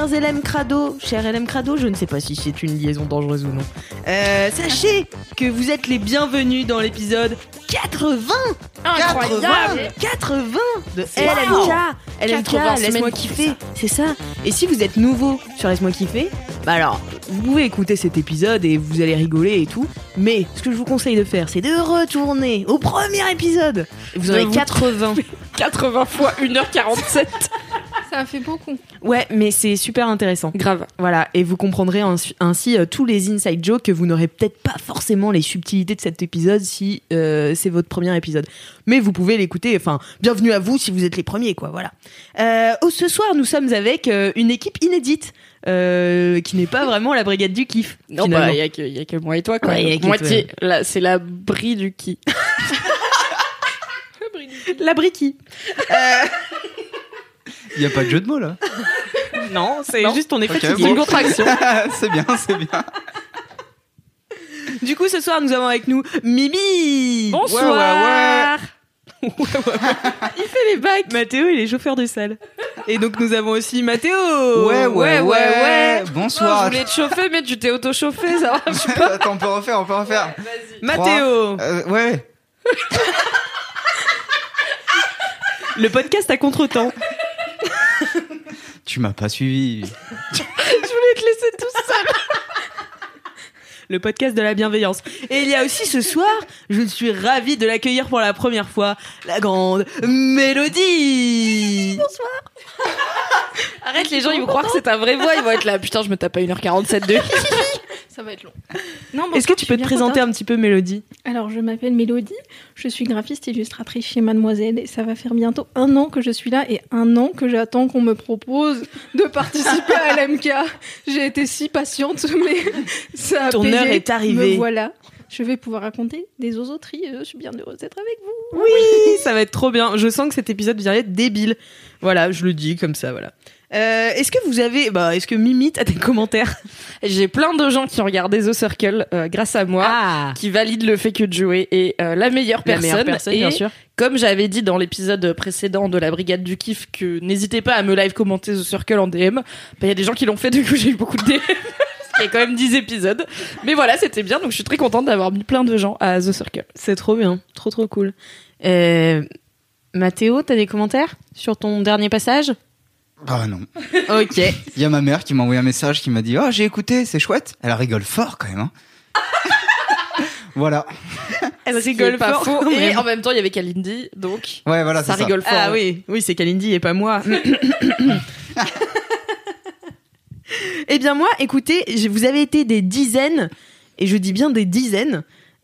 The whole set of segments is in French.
chers LM Crado. Cher LM Crado, je ne sais pas si c'est une liaison dangereuse ou non. Euh, sachez que vous êtes les bienvenus dans l'épisode 80 Incroyable 80 de. LMK LMK, 80 laisse-moi kiffer, c'est ça. Et si vous êtes nouveau sur Laisse-moi kiffer, bah alors, vous pouvez écouter cet épisode et vous allez rigoler et tout. Mais ce que je vous conseille de faire, c'est de retourner au premier épisode. Vous vous- 80. 80 fois 1h47. Ça fait beaucoup. Ouais, mais c'est super intéressant. Grave. Voilà, et vous comprendrez ainsi, euh, tous les inside jokes que vous n'aurez peut-être pas forcément les subtilités de cet épisode si euh, c'est votre premier épisode. Mais vous pouvez l'écouter, enfin, bienvenue à vous si vous êtes les premiers, quoi, voilà. Euh, oh, ce soir, nous sommes avec euh, une équipe inédite, euh, qui n'est pas vraiment la brigade du kiff. Non, finalement. bah, il y, a que- y a que moi et toi, quoi. Ouais, Moitié. Là, c'est la brie du qui. La briquille. Il n'y a pas de jeu de mots là. Non, c'est Non. juste on est Ok, fatigué. Une contraction. c'est bien, c'est bien. Du coup, ce soir, nous avons avec nous Mimi. Bonsoir. Il fait les bacs. Mathéo, il est chauffeur de salle. Et donc nous avons aussi Mathéo. Ouais, ouais, ouais, ouais. Bonsoir. Oh, je voulais te chauffer, mais tu t'es auto-chauffé, ça va. Attends, on peut refaire, on peut refaire. Mathéo. Euh, ouais. Le podcast à contre-temps. Tu m'as pas suivi. Je voulais te laisser tout seul. Le podcast de la bienveillance. Et il y a aussi ce soir, je suis ravie de l'accueillir pour la première fois, la grande Mélodie. Arrête, les gens, ils vont croire que c'est ta vraie voix. Ils vont être là. Putain, je me tape à 1h47 de. Ça va être long. Non, Est-ce que tu peux te présenter un petit peu, Mélodie? Alors, je m'appelle Mélodie. Je suis graphiste illustratrice chez Mademoiselle et ça va faire bientôt un an que je suis là et un an que j'attends qu'on me propose de participer à LMK. J'ai été si patiente, mais ça a Ton payé. heure est arrivée. Me voilà. Je vais pouvoir raconter des osoteries. Je suis bien heureuse d'être avec vous. Oui, ça va être trop bien. Je sens que cet épisode vient être débile. Voilà, je le dis comme ça, voilà. Euh, est-ce que vous avez, bah, est-ce que Mimi a des commentaires? J'ai plein de gens qui ont regardé The Circle euh, grâce à moi. Ah, qui valident le fait que Joey est euh, la meilleure la personne. meilleure personne, et bien sûr. comme j'avais dit dans l'épisode précédent de la Brigade du Kiff que n'hésitez pas à me live commenter The Circle en DM, bah, il y a des gens qui l'ont fait, du coup j'ai eu beaucoup de DM. Il y a quand même 10 épisodes. Mais voilà, c'était bien, donc je suis très contente d'avoir mis plein de gens à The Circle. C'est trop bien, trop trop cool. Euh, Mathéo, t'as des commentaires sur ton dernier passage? Ah non. Ok. Il y a ma mère qui m'a envoyé un message qui m'a dit Oh, j'ai écouté, c'est chouette. Elle rigole fort quand même. Hein. voilà. Elle rigole pas fort. faux. Et en même temps, il y avait Kalindi, donc Ouais, voilà, ça c'est ça. rigole fort. Ah oui, oui, c'est Kalindi et pas moi. eh bien moi, écoutez, je- vous avez été des dizaines, et je dis bien des dizaines,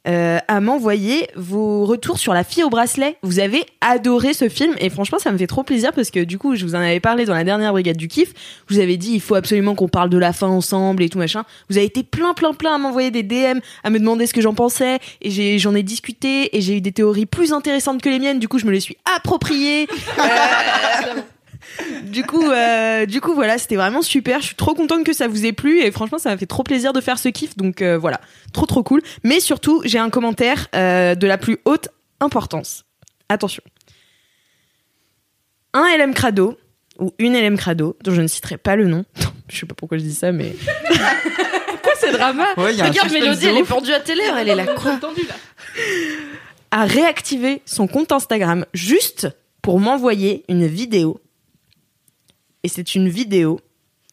euh, à m'envoyer vos retours sur La fille au bracelet. Vous avez adoré ce film, et franchement, ça me fait trop plaisir parce que du coup, je vous en avais parlé dans la dernière brigade du kiff. Je vous avais dit, il faut absolument qu'on parle de la fin ensemble et tout machin. Vous avez été plein, plein, plein à m'envoyer des DM, à me demander ce que j'en pensais, et j'ai- j'en ai, discuté, et j'ai eu des théories plus intéressantes que les miennes. Du coup, je me les suis appropriées. Du coup, euh, du coup, voilà, c'était vraiment super. Je suis trop contente que ça vous ait plu et franchement, ça m'a fait trop plaisir de faire ce kiff. Donc euh, voilà, trop trop cool. Mais surtout, j'ai un commentaire euh, de la plus haute importance. Attention. Un LM Crado ou une LM Crado, dont je ne citerai pas le nom. je sais pas pourquoi je dis ça, mais Pourquoi c'est drama Ouais, Regarde Mélodie, elle est pendue à télé, elle est là. Quoi a réactivé son compte Instagram juste pour m'envoyer une vidéo. Et c'est une vidéo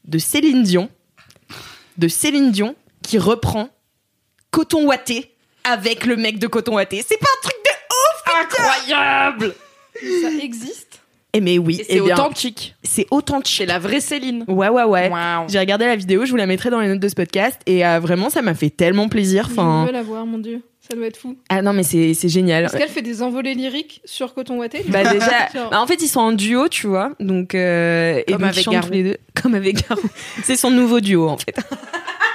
de Céline Dion, de Céline Dion qui reprend Coton Watté avec le mec de Coton Watté. C'est pas un truc de incroyable Ça existe? Eh mais oui, Et eh c'est authentique. c'est authentique. C'est la vraie Céline. Ouais, ouais, ouais. Waouh. J'ai regardé la vidéo, je vous la mettrai dans les notes de ce podcast et euh, vraiment ça m'a fait tellement plaisir. Je veux la voir, mon dieu. Ça doit être fou. ah non mais c'est c'est génial. Est-ce qu'elle fait des envolées lyriques sur Coton Watté Bah déjà, bah, en fait ils sont en duo, tu vois, donc euh, et Comme donc, ils avec chantent Garou. tous les deux, comme avec Garou. c'est son nouveau duo en fait.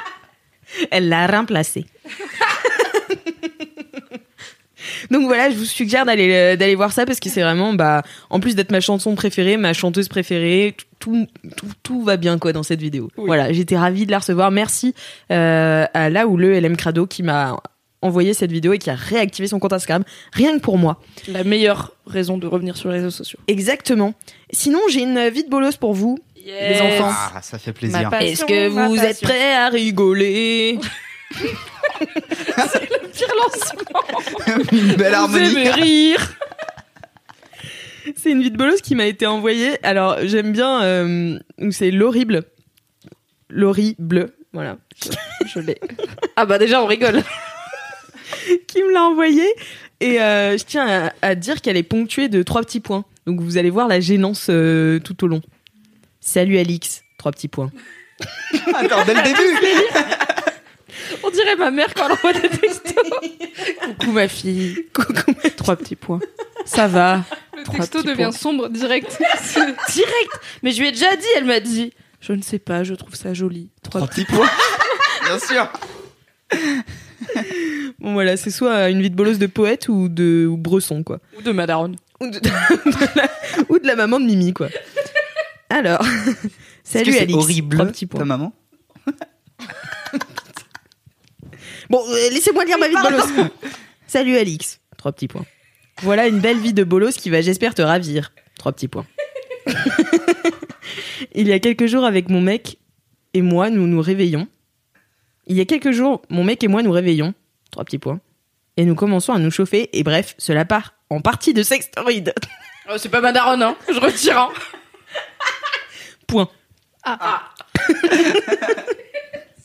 Elle l'a remplacé. donc voilà, je vous suggère d'aller euh, d'aller voir ça parce que c'est vraiment bah en plus d'être ma chanson préférée, ma chanteuse préférée, tout tout, tout va bien quoi dans cette vidéo. Voilà, j'étais ravie de la recevoir. Merci euh, à là où le LM Crado qui m'a envoyé cette vidéo et qui a réactivé son compte Instagram rien que pour moi. La meilleure raison de revenir sur les réseaux sociaux. Exactement. Sinon, j'ai une vie de bolos pour vous, les enfants. Ah, ça fait plaisir. Est-ce que vous êtes prêts à rigoler Pire lancement. Une belle Vous harmonie. aimez rire. C'est une vie de bolos qui m'a été envoyée. Alors, j'aime bien. euh, c'est l'horrible. L'horrible. Voilà. Je l'ai. Ah bah déjà on rigole. qui me l'a envoyée. Et euh, je tiens à, à dire qu'elle est ponctuée de trois petits points. Donc, vous allez voir la gênance euh, tout au long. Salut Alix. Trois petits points. Attends, dès le début. On dirait ma mère quand elle envoie des textos. Coucou ma fille. Coucou. Trois petits points. Ça va. Le Trois texto devient points. sombre direct. Direct. Mais je lui ai déjà dit, elle m'a dit. Je ne sais pas, je trouve ça joli. Trois Trois petits petits points. Bien sûr. Bon, voilà, c'est soit une vie de bolos de poète ou de ou bresson, quoi. ou de Madaron. ou de, de la, ou de la maman de Mimi, quoi. Alors, salut Alix. horrible, Trois petits points. ta maman. Bon, euh, laissez-moi lire ma vie de bolos. salut Alix. Trois petits points. Voilà une belle vie de bolos qui va, j'espère, te ravir. Trois petits points. Il y a quelques jours, avec mon mec et moi, nous nous réveillons. Il y a quelques jours, mon mec et moi nous réveillons. Trois petits points. Et nous commençons à nous chauffer. Et bref, cela part en partie de sextoid. Oh, c'est pas Madaron, hein. Je retire, hein. Point. Ah,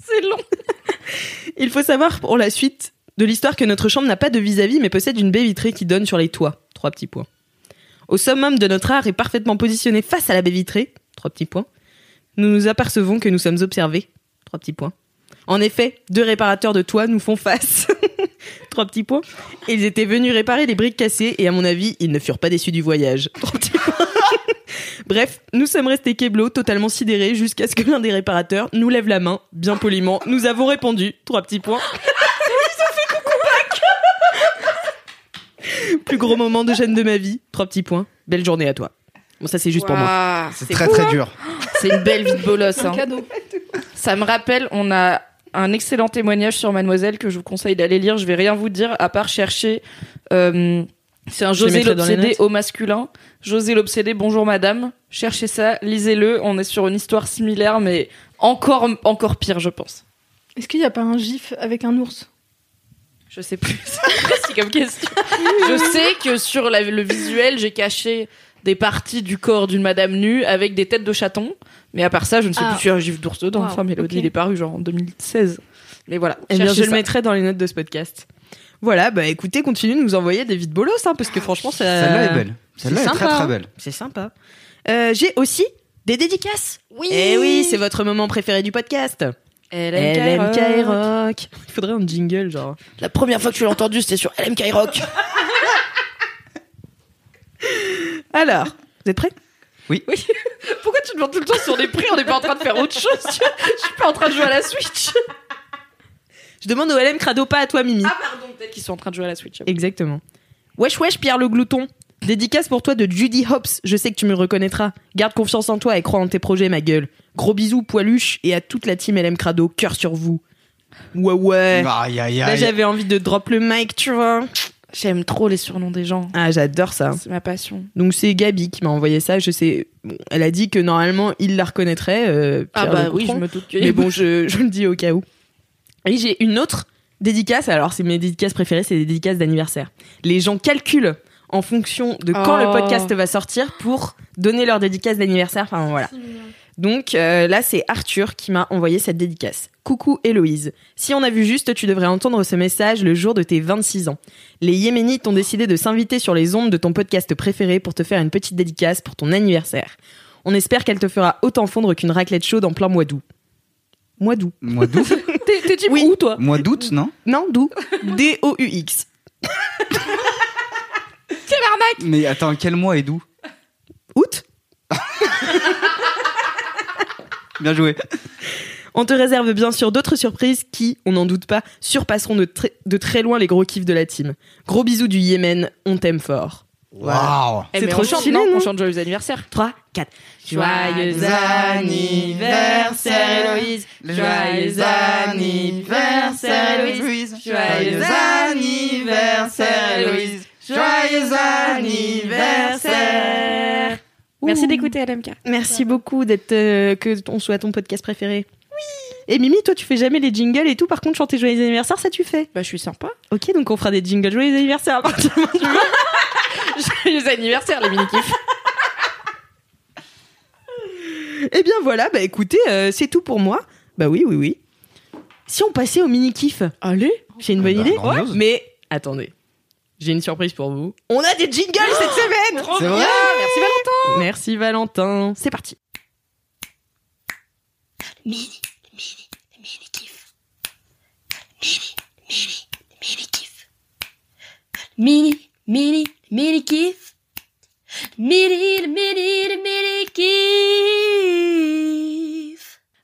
C'est long. Il faut savoir pour la suite de l'histoire que notre chambre n'a pas de vis-à-vis mais possède une baie vitrée qui donne sur les toits. Trois petits points. Au summum de notre art est parfaitement positionné face à la baie vitrée. Trois petits points. Nous nous apercevons que nous sommes observés. Trois petits points. En effet, deux réparateurs de toits nous font face. Trois petits points. Et ils étaient venus réparer les briques cassées et à mon avis, ils ne furent pas déçus du voyage. Trois petits points. Bref, nous sommes restés keblo, totalement sidérés, jusqu'à ce que l'un des réparateurs nous lève la main, bien poliment. Nous avons répondu. Trois petits points. Plus gros moment de gêne de ma vie. Trois petits points. Belle journée à toi. Bon, ça, c'est juste pour moi. C'est très fou, très hein. dur. C'est une belle vie de bolos. un Hein. cadeau. Ça me rappelle, on a un excellent témoignage sur Mademoiselle que je vous conseille d'aller lire. Je vais rien vous dire à part chercher. euh, c'est un José l'obsédé au masculin. José l'obsédé, bonjour madame. Cherchez ça, lisez-le. On est sur une histoire similaire, mais encore encore pire, je pense. Est-ce qu'il n'y a pas un gif avec un ours? Je sais plus. C'est comme question. Je sais que sur la- le visuel, j'ai caché des parties du corps d'une madame nue avec des têtes de chatons. Mais à part ça, je ne sais Ah. plus s'il y a un gif d'ours dedans. Wow, Enfin, Mélodie, il est paru genre en 2016. Mais voilà. Eh bien, je le mettrai dans les notes de ce podcast. Voilà, bah écoutez, continuez de nous envoyer des vides bolos, hein, parce que franchement, ça. Celle-là est belle. Celle-là est c'est très sympa, très hein. belle. C'est sympa. Euh, J'ai aussi des dédicaces. Oui. Eh oui, c'est votre moment préféré du podcast. LMK Rock. Il faudrait un jingle, genre. La première fois que tu l'as entendu, c'était sur LMK Rock. Alors, vous êtes prêts? Pourquoi tu demandes tout le temps si on est prêt On n'est pas en train de faire autre chose? tu vois Je suis pas en train de jouer à la Switch. Je demande au LM Crado, pas à toi, Mimi. Ah pardon, peut-être qu'ils sont en train de jouer à la Switch. Exactement. Wesh wesh Pierre le glouton. Dédicace pour toi de Judy Hobbs. Je sais que tu me reconnaîtras. Garde confiance en toi et crois en tes projets, ma gueule. Gros bisous, poiluche, et à toute la team LM Crado. Cœur sur vous. Ouais, ouais. Aïe aïe Là, aïe. j'avais envie de drop le mic, tu vois. J'aime trop les surnoms des gens. Ah, j'adore ça. C'est ma passion. Donc, c'est Gabi qui m'a envoyé ça. Je sais. bon, elle a dit que normalement, il la reconnaîtrait. euh, Ah bah oui, je me doute que. Mais bon, je, je le dis au cas où. Et j'ai une autre dédicace. Alors, c'est mes dédicaces préférées, c'est des dédicaces d'anniversaire. Les gens calculent en fonction de quand Oh. le podcast va sortir pour donner leur dédicace d'anniversaire. Enfin, voilà. Donc, euh, là, c'est Arthur qui m'a envoyé cette dédicace. Coucou Héloïse. Si on a vu juste, tu devrais entendre ce message le jour de tes 26 ans. Les Yéménites ont décidé de s'inviter sur les ondes de ton podcast préféré pour te faire une petite dédicace pour ton anniversaire. On espère qu'elle te fera autant fondre qu'une raclette chaude en plein mois d'août. Mois d'août. Mois d'août T'es type Oui. où, toi Mois d'août, non Non, d'où D-O-U-X. Mais attends, quel mois et d'où Août Bien joué. On te réserve bien sûr d'autres surprises qui, on n'en doute pas, surpasseront de, très- de très loin les gros kiffs de la team. Gros bisous du Yémen, on t'aime fort. Waouh Eh, C'est trop chante, non On chante joyeux anniversaire. 3, 4. Joyeux anniversaire, Héloïse. Joyeux anniversaire, Héloïse. Joyeux anniversaire, Héloïse. Joyeux anniversaire. Merci d'écouter LMK. Merci beaucoup d'être euh, que on soit ton podcast préféré. Oui. Et Mimi, toi, tu fais jamais les jingles et tout. Par contre, chanter joyeux anniversaire, ça tu fais. Bah, je suis sympa. Ok, donc on fera des jingles joyeux anniversaire à partir. Joyeux anniversaire, les mini-kifs. Eh bien voilà, bah écoutez, euh, c'est tout pour moi. Bah oui, oui, oui. Si on passait au mini kiff, Allez. j'ai une bonne bah, idée. Mais attendez, j'ai une surprise pour vous. On a des jingles cette semaine. C'est vrai Merci Valentin. Merci Valentin. C'est parti. Mini, mini, mini kiff. Mini, mini, mini kiff. Mini, mini, mini kiff. Mini, mini, mini kiff.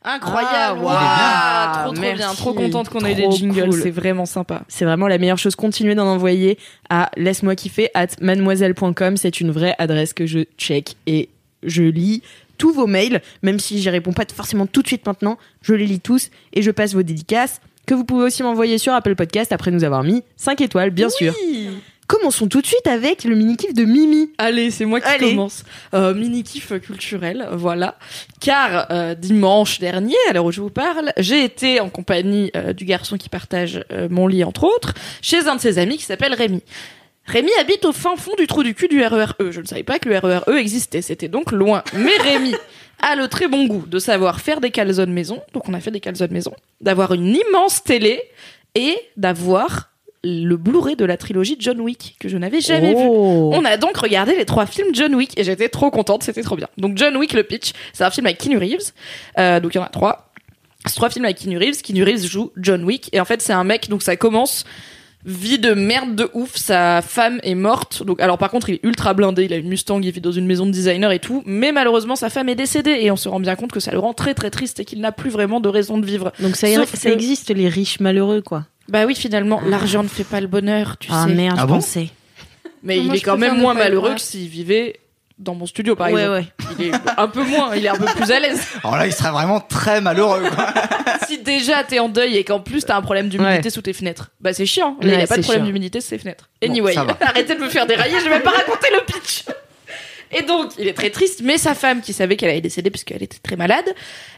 Incroyable. Ah, trop trop merci. bien. Trop contente qu'on ait des jingles. cool. C'est vraiment sympa. C'est vraiment la meilleure chose. Continuez d'en envoyer à laisse-moi kiffer at mademoiselle.com. C'est une vraie adresse que je check et je lis tous vos mails, même si j'y réponds pas forcément tout de suite maintenant. Je les lis tous et je passe vos dédicaces que vous pouvez aussi m'envoyer sur Apple Podcast après nous avoir mis 5 étoiles, bien sûr. Commençons tout de suite avec le mini-kiff de Mimi. Allez, c'est moi qui Allez. commence. Euh, mini kiff culturel, voilà. Car euh, dimanche dernier, à l'heure où je vous parle, j'ai été en compagnie euh, du garçon qui partage euh, mon lit entre autres, chez un de ses amis qui s'appelle Rémi. Rémi habite au fin fond du trou du cul du RERE. Je ne savais pas que le RERE existait, c'était donc loin. Mais Rémi a le très bon goût de savoir faire des calzones maison, donc on a fait des calzones maison, d'avoir une immense télé et d'avoir le Blu-ray de la trilogie John Wick que je n'avais jamais vu. Oh. On a donc regardé les trois films John Wick et j'étais trop contente, c'était trop bien. Donc John Wick, le pitch, c'est un film avec Keanu Reeves. Euh, donc il y en a trois. C'est trois films avec Keanu Reeves. Keanu Reeves joue John Wick et en fait c'est un mec, donc ça commence vie de merde de ouf. Sa femme est morte. Donc alors par contre il est ultra blindé, il a une Mustang, il vit dans une maison de designer et tout. Mais malheureusement sa femme est décédée et on se rend bien compte que ça le rend très très triste et qu'il n'a plus vraiment de raison de vivre. Donc ça, Sauf ça que- existe les riches malheureux quoi. Bah oui finalement l'argent ne fait pas le bonheur, tu Ah sais. merde, Ah je bon pensais. Mais Moi, il est quand même moins malheureux que s'il vivait dans mon studio, par Ouais, exemple. Il est un peu moins, il est un peu plus à l'aise. Alors là, il serait vraiment très malheureux. Quoi. si déjà t'es en deuil et qu'en plus t'as un problème d'humidité Ouais. sous tes fenêtres, bah c'est chiant. Là, Ouais, il a pas de c'est problème d'humidité sous ses fenêtres. Anyway, arrêtez de me faire dérailler, je vais pas raconter le pitch. Et donc, il est très triste, mais sa femme, qui savait qu'elle allait décéder puisqu'elle était très malade,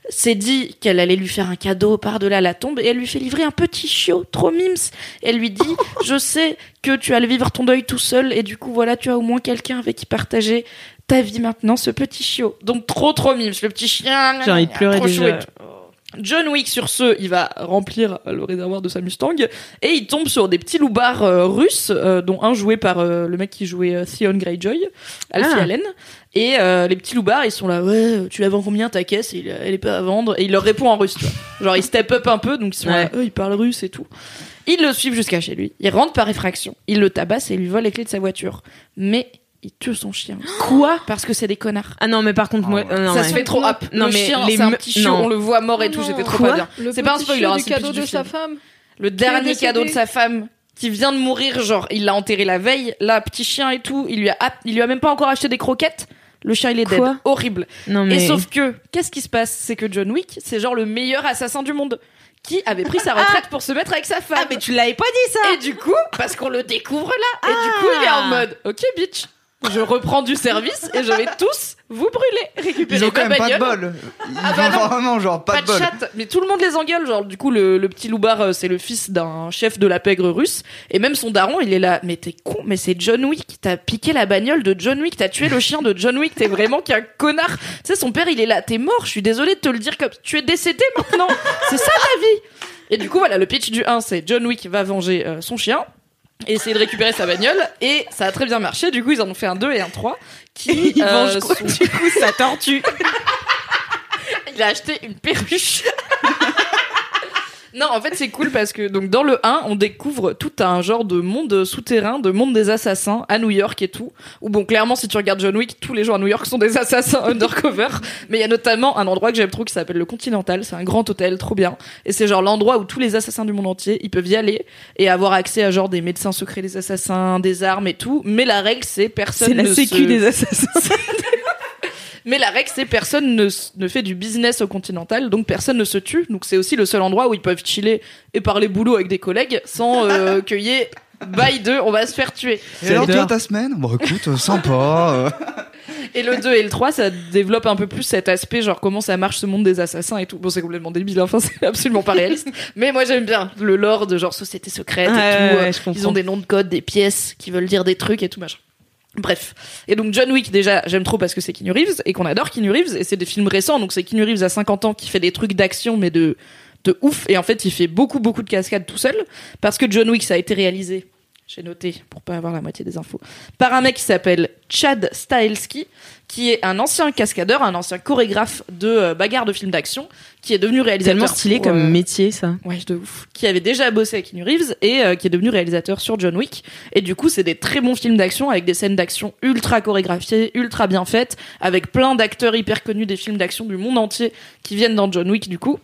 s'est dit qu'elle allait lui faire un cadeau par-delà la tombe et elle lui fait livrer un petit chiot, trop mims. Et elle lui dit, je sais que tu allais vivre ton deuil tout seul et du coup, voilà, tu as au moins quelqu'un avec qui partager ta vie maintenant, ce petit chiot. Donc, trop, trop mims, le petit chien. J'ai envie de pleurer déjà. chouette. John Wick, sur ce, il va remplir le réservoir de sa Mustang et il tombe sur des petits loupards euh, russes, euh, dont un joué par euh, le mec qui jouait Theon Greyjoy, Alfie Ah. Allen. Et les petits loupards, ils sont là, ouais, tu la vends combien ta caisse Il- Elle est pas à vendre. Et il leur répond en russe, tu vois. Genre, ils step up un peu, donc ils sont Ouais. là, eux, ils parlent russe et tout. Ils le suivent jusqu'à chez lui. Ils rentrent par effraction. Ils le tabassent et lui volent les clés de sa voiture. Mais il tue son chien. Quoi? Parce que c'est des connards. Ah non, mais par contre, moi. Ah euh, non, ça se fait trop hop. Non, le mais chien, les c'est un petit chiot, non. on le voit mort et tout, c'était trop Quoi? pas bien. Le C'est pas un petit spoiler, hein, c'est le cadeau de sa femme. Le dernier cadeau de sa femme qui vient de mourir, genre il l'a enterré la veille, là petit chien et tout, il lui a il lui a même pas encore acheté des croquettes. Le chien il est dead, Quoi? Horrible. Non, mais. Et sauf que qu'est-ce qui se passe? C'est que John Wick, c'est genre le meilleur assassin du monde qui avait pris sa retraite pour se mettre avec sa femme. Ah, mais tu l'avais pas dit ça Et du coup, parce qu'on le découvre là, et du coup il est en Ah. mode OK bitch. Je reprends du service et je vais tous vous brûler, récupérer Ils ont quand même pas de bol. Ils Ah bah ont vraiment genre pas, Pas de de bol. chat, mais tout le monde les engueule. Genre, du coup, le, le petit loupard, euh, c'est le fils d'un chef de la pègre russe. Et même son daron, il est là. Mais t'es con, mais c'est John Wick. T'as piqué la bagnole de John Wick. T'as tué le chien de John Wick. T'es vraiment qu'un connard. Tu sais, son père, il est là. T'es mort. Je suis désolée de te le dire comme tu es décédé maintenant. c'est ça ta vie. Et du coup, voilà, le pitch du 1, c'est John Wick va venger euh, son chien. Et essayer de récupérer sa bagnole et ça a très bien marché. Du coup ils en ont fait un 2 et un 3 qui Il euh, mange quoi, sont- du coup, sa tortue. Il a acheté une perruche. non, en fait, c'est cool parce que donc dans le 1, on découvre tout un genre de monde souterrain, de monde des assassins à New York et tout. Où bon, clairement, si tu regardes John Wick, tous les gens à New York sont des assassins undercover. Mais il y a notamment un endroit que j'aime trop qui s'appelle le Continental. C'est un grand hôtel, trop bien. Et c'est genre l'endroit où tous les assassins du monde entier, ils peuvent y aller et avoir accès à genre des médecins secrets des assassins, des armes et tout. Mais la règle, c'est personne C'est la ne sécu se- des assassins. mais la règle, c'est personne ne, ne fait du business au Continental, donc personne ne se tue. Donc c'est aussi le seul endroit où ils peuvent chiller et parler boulot avec des collègues sans euh, qu'il y ait on va se faire tuer. Et alors toi ta semaine Bon écoute, euh, sympa. euh. Et le 2 et le 3, ça développe un peu plus cet aspect, genre comment ça marche ce monde des assassins et tout. Bon, c'est complètement débile, hein, enfin, c'est absolument pas réaliste. Mais moi, j'aime bien le lore de genre société secrète et tout. ouais, Euh. Ils ont des noms de code, des pièces qui veulent dire des trucs et tout machin. Bref. Et donc John Wick, déjà, j'aime trop parce que c'est Keanu Reeves et qu'on adore Keanu Reeves et c'est des films récents. Donc c'est Keanu Reeves à 50 ans qui fait des trucs d'action mais de, de ouf. Et en fait, il fait beaucoup, beaucoup de cascades tout seul parce que John Wick, ça a été réalisé. J'ai noté pour pas avoir la moitié des infos. Par un mec qui s'appelle Chad Stahelski, qui est un ancien cascadeur, un ancien chorégraphe de euh, bagarre de films d'action, qui est devenu réalisateur. Tellement stylé pour, comme euh, métier, ça. Ouais, de ouf. Qui avait déjà bossé avec Keanu Reeves et euh, qui est devenu réalisateur sur John Wick. Et du coup, c'est des très bons films d'action avec des scènes d'action ultra chorégraphiées, ultra bien faites, avec plein d'acteurs hyper connus des films d'action du monde entier qui viennent dans John Wick du coup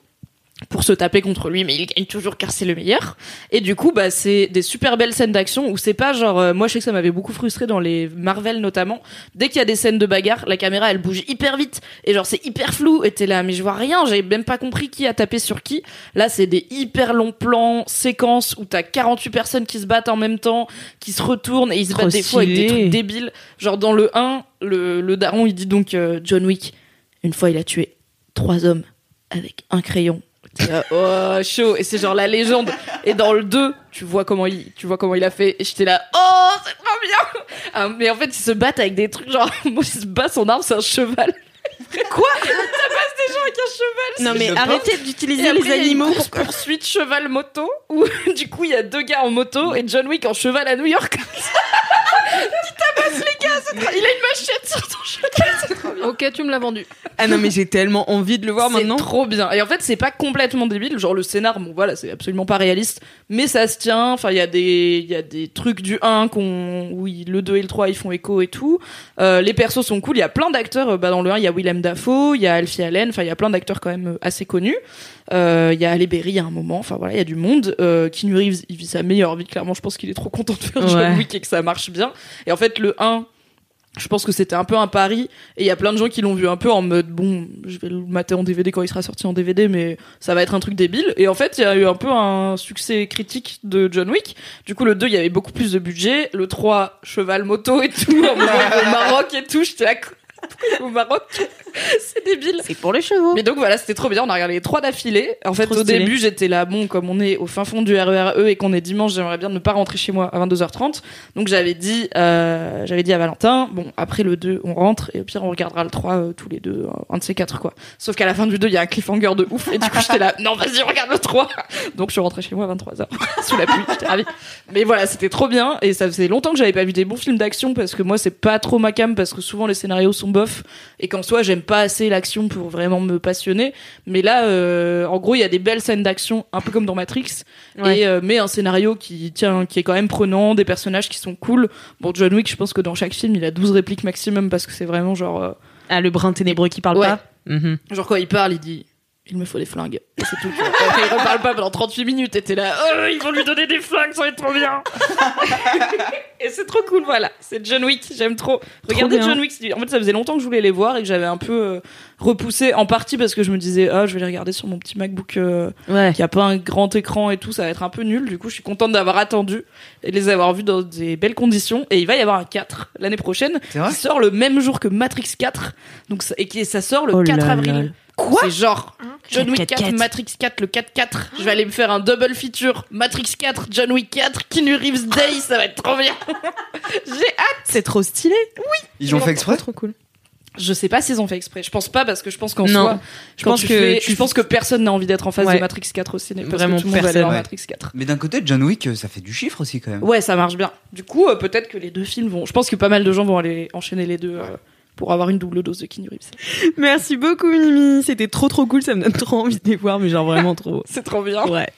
pour se taper contre lui, mais il gagne toujours car c'est le meilleur. Et du coup, bah, c'est des super belles scènes d'action où c'est pas genre, euh, moi je sais que ça m'avait beaucoup frustré dans les Marvel notamment. Dès qu'il y a des scènes de bagarre, la caméra elle bouge hyper vite et genre c'est hyper flou et t'es là, mais je vois rien, j'ai même pas compris qui a tapé sur qui. Là, c'est des hyper longs plans, séquences où t'as 48 personnes qui se battent en même temps, qui se retournent et ils se Trop battent des fois avec des trucs débiles. Genre dans le 1, le, le daron il dit donc euh, John Wick, une fois il a tué trois hommes avec un crayon. Là, oh chaud. Et c'est genre la légende. Et dans le 2 tu vois comment il tu vois comment il a fait. Et j'étais là oh c'est trop bien. Ah, mais en fait ils se battent avec des trucs genre moi il se bat son arme c'est un cheval. Quoi? Il tabasse des gens avec un cheval. Non, mais arrêtez d'utiliser les animaux. course poursuite cheval moto où du coup il y a deux gars en moto et John Wick en cheval à New York. tabasse les c'est trop- il a une machette sur son cheval, c'est trop bien. Ok, tu me l'as vendu. Ah non, mais j'ai tellement envie de le voir C'est maintenant. trop bien. Et en fait, c'est pas complètement débile. Genre le scénar, bon voilà, c'est absolument pas réaliste, mais ça se tient. Enfin, il y a des, il y a des trucs du 1 qu'on, où il- le 2 et le 3 ils font écho et tout. Euh, les persos sont cool. Il y a plein d'acteurs. Euh, Bah dans le 1, il y a Willem Dafoe, il y a Alfie Allen. Enfin, il y a plein d'acteurs quand même euh, assez connus. Euh, Il y a Halle Berry à un moment. Enfin voilà, il y a du monde. Euh, Keanu Reeves, il vit sa meilleure vie. Clairement, je pense qu'il est trop content de faire John Ouais. Wick et que ça marche bien. Et en fait, le 1 je pense que c'était un peu un pari et il y a plein de gens qui l'ont vu un peu en mode bon je vais le mater en DVD quand il sera sorti en DVD mais ça va être un truc débile. Et en fait il y a eu un peu un succès critique de John Wick. Du coup le 2 il y avait beaucoup plus de budget. Le 3 cheval moto et tout en Maroc et tout j'étais est au Maroc c'est débile C'est pour les chevaux. mais donc voilà, c'était trop bien. On a regardé les trois d'affilée. En fait, Trop au stylé. début, j'étais là, bon, comme on est au fin fond du RERE et qu'on est dimanche, j'aimerais bien ne pas rentrer chez moi à 22h30. Donc j'avais dit, euh, j'avais dit à Valentin, bon, après le 2, on rentre et au pire, on regardera le 3 euh, tous les deux, euh, un de ces quatre, quoi. Sauf qu'à la fin du 2, il y a un cliffhanger de ouf et du coup, j'étais là, non, vas-y, regarde le 3. Donc je suis rentrée chez moi à 23h sous la pluie. J'étais ravie. Mais voilà, c'était trop bien et ça faisait longtemps que j'avais pas vu des bons films d'action parce que moi, c'est pas trop ma cam parce que souvent les scénarios sont bof et qu'en soi j'aime pas assez l'action pour vraiment me passionner mais là euh, en gros il y a des belles scènes d'action un peu comme dans Matrix Ouais. et euh, mais un scénario qui tient qui est quand même prenant des personnages qui sont cool bon John Wick je pense que dans chaque film il a 12 répliques maximum parce que c'est vraiment genre euh, Ah, le brin ténébreux qui parle Ouais. pas? Mhm. genre quand il parle il dit il me faut des flingues. Et c'est tout. Après, il reparle pas pendant 38 minutes et t'es là, oh, ils vont lui donner des flingues, ça va être trop bien. et c'est trop cool, voilà. C'est John Wick, j'aime trop. Regardez. John Wick. En fait, ça faisait longtemps que je voulais les voir et que j'avais un peu euh, repoussé, en partie parce que je me disais, ah, je vais les regarder sur mon petit MacBook euh, Ouais. qui a pas un grand écran et tout, ça va être un peu nul. Du coup, je suis contente d'avoir attendu et de les avoir vus dans des belles conditions. Et il va y avoir un 4 l'année prochaine C'est vrai qui sort le même jour que Matrix 4. Donc, et qui, ça sort le Oh 4 là avril. là. Quoi C'est genre John Wick 4, 4. Matrix 4, le 4-4. Je vais aller me faire un double feature. Matrix 4, John Wick 4, Keanu Reeves Day, ça va être trop bien. J'ai hâte. C'est trop stylé. Ils ont fait exprès Trop cool. Je sais pas s'ils ont fait exprès. Je pense pas parce que je pense qu'en Non. soi, Je pense que fais- tu- je pense que personne n'a envie d'être en face Ouais. de Matrix 4 au cinéma. Parce Vraiment que tout le monde va aller Ouais. Matrix 4. Mais d'un côté, John Wick, euh, ça fait du chiffre aussi quand même. Ouais, ça marche bien. Du coup, euh, peut-être que les deux films vont. Je pense que pas mal de gens vont aller enchaîner les deux euh, pour avoir une double dose de Reeves. Merci beaucoup, Mimi. C'était trop trop cool. Ça me donne trop envie de les voir, mais genre vraiment trop. C'est trop bien. Ouais.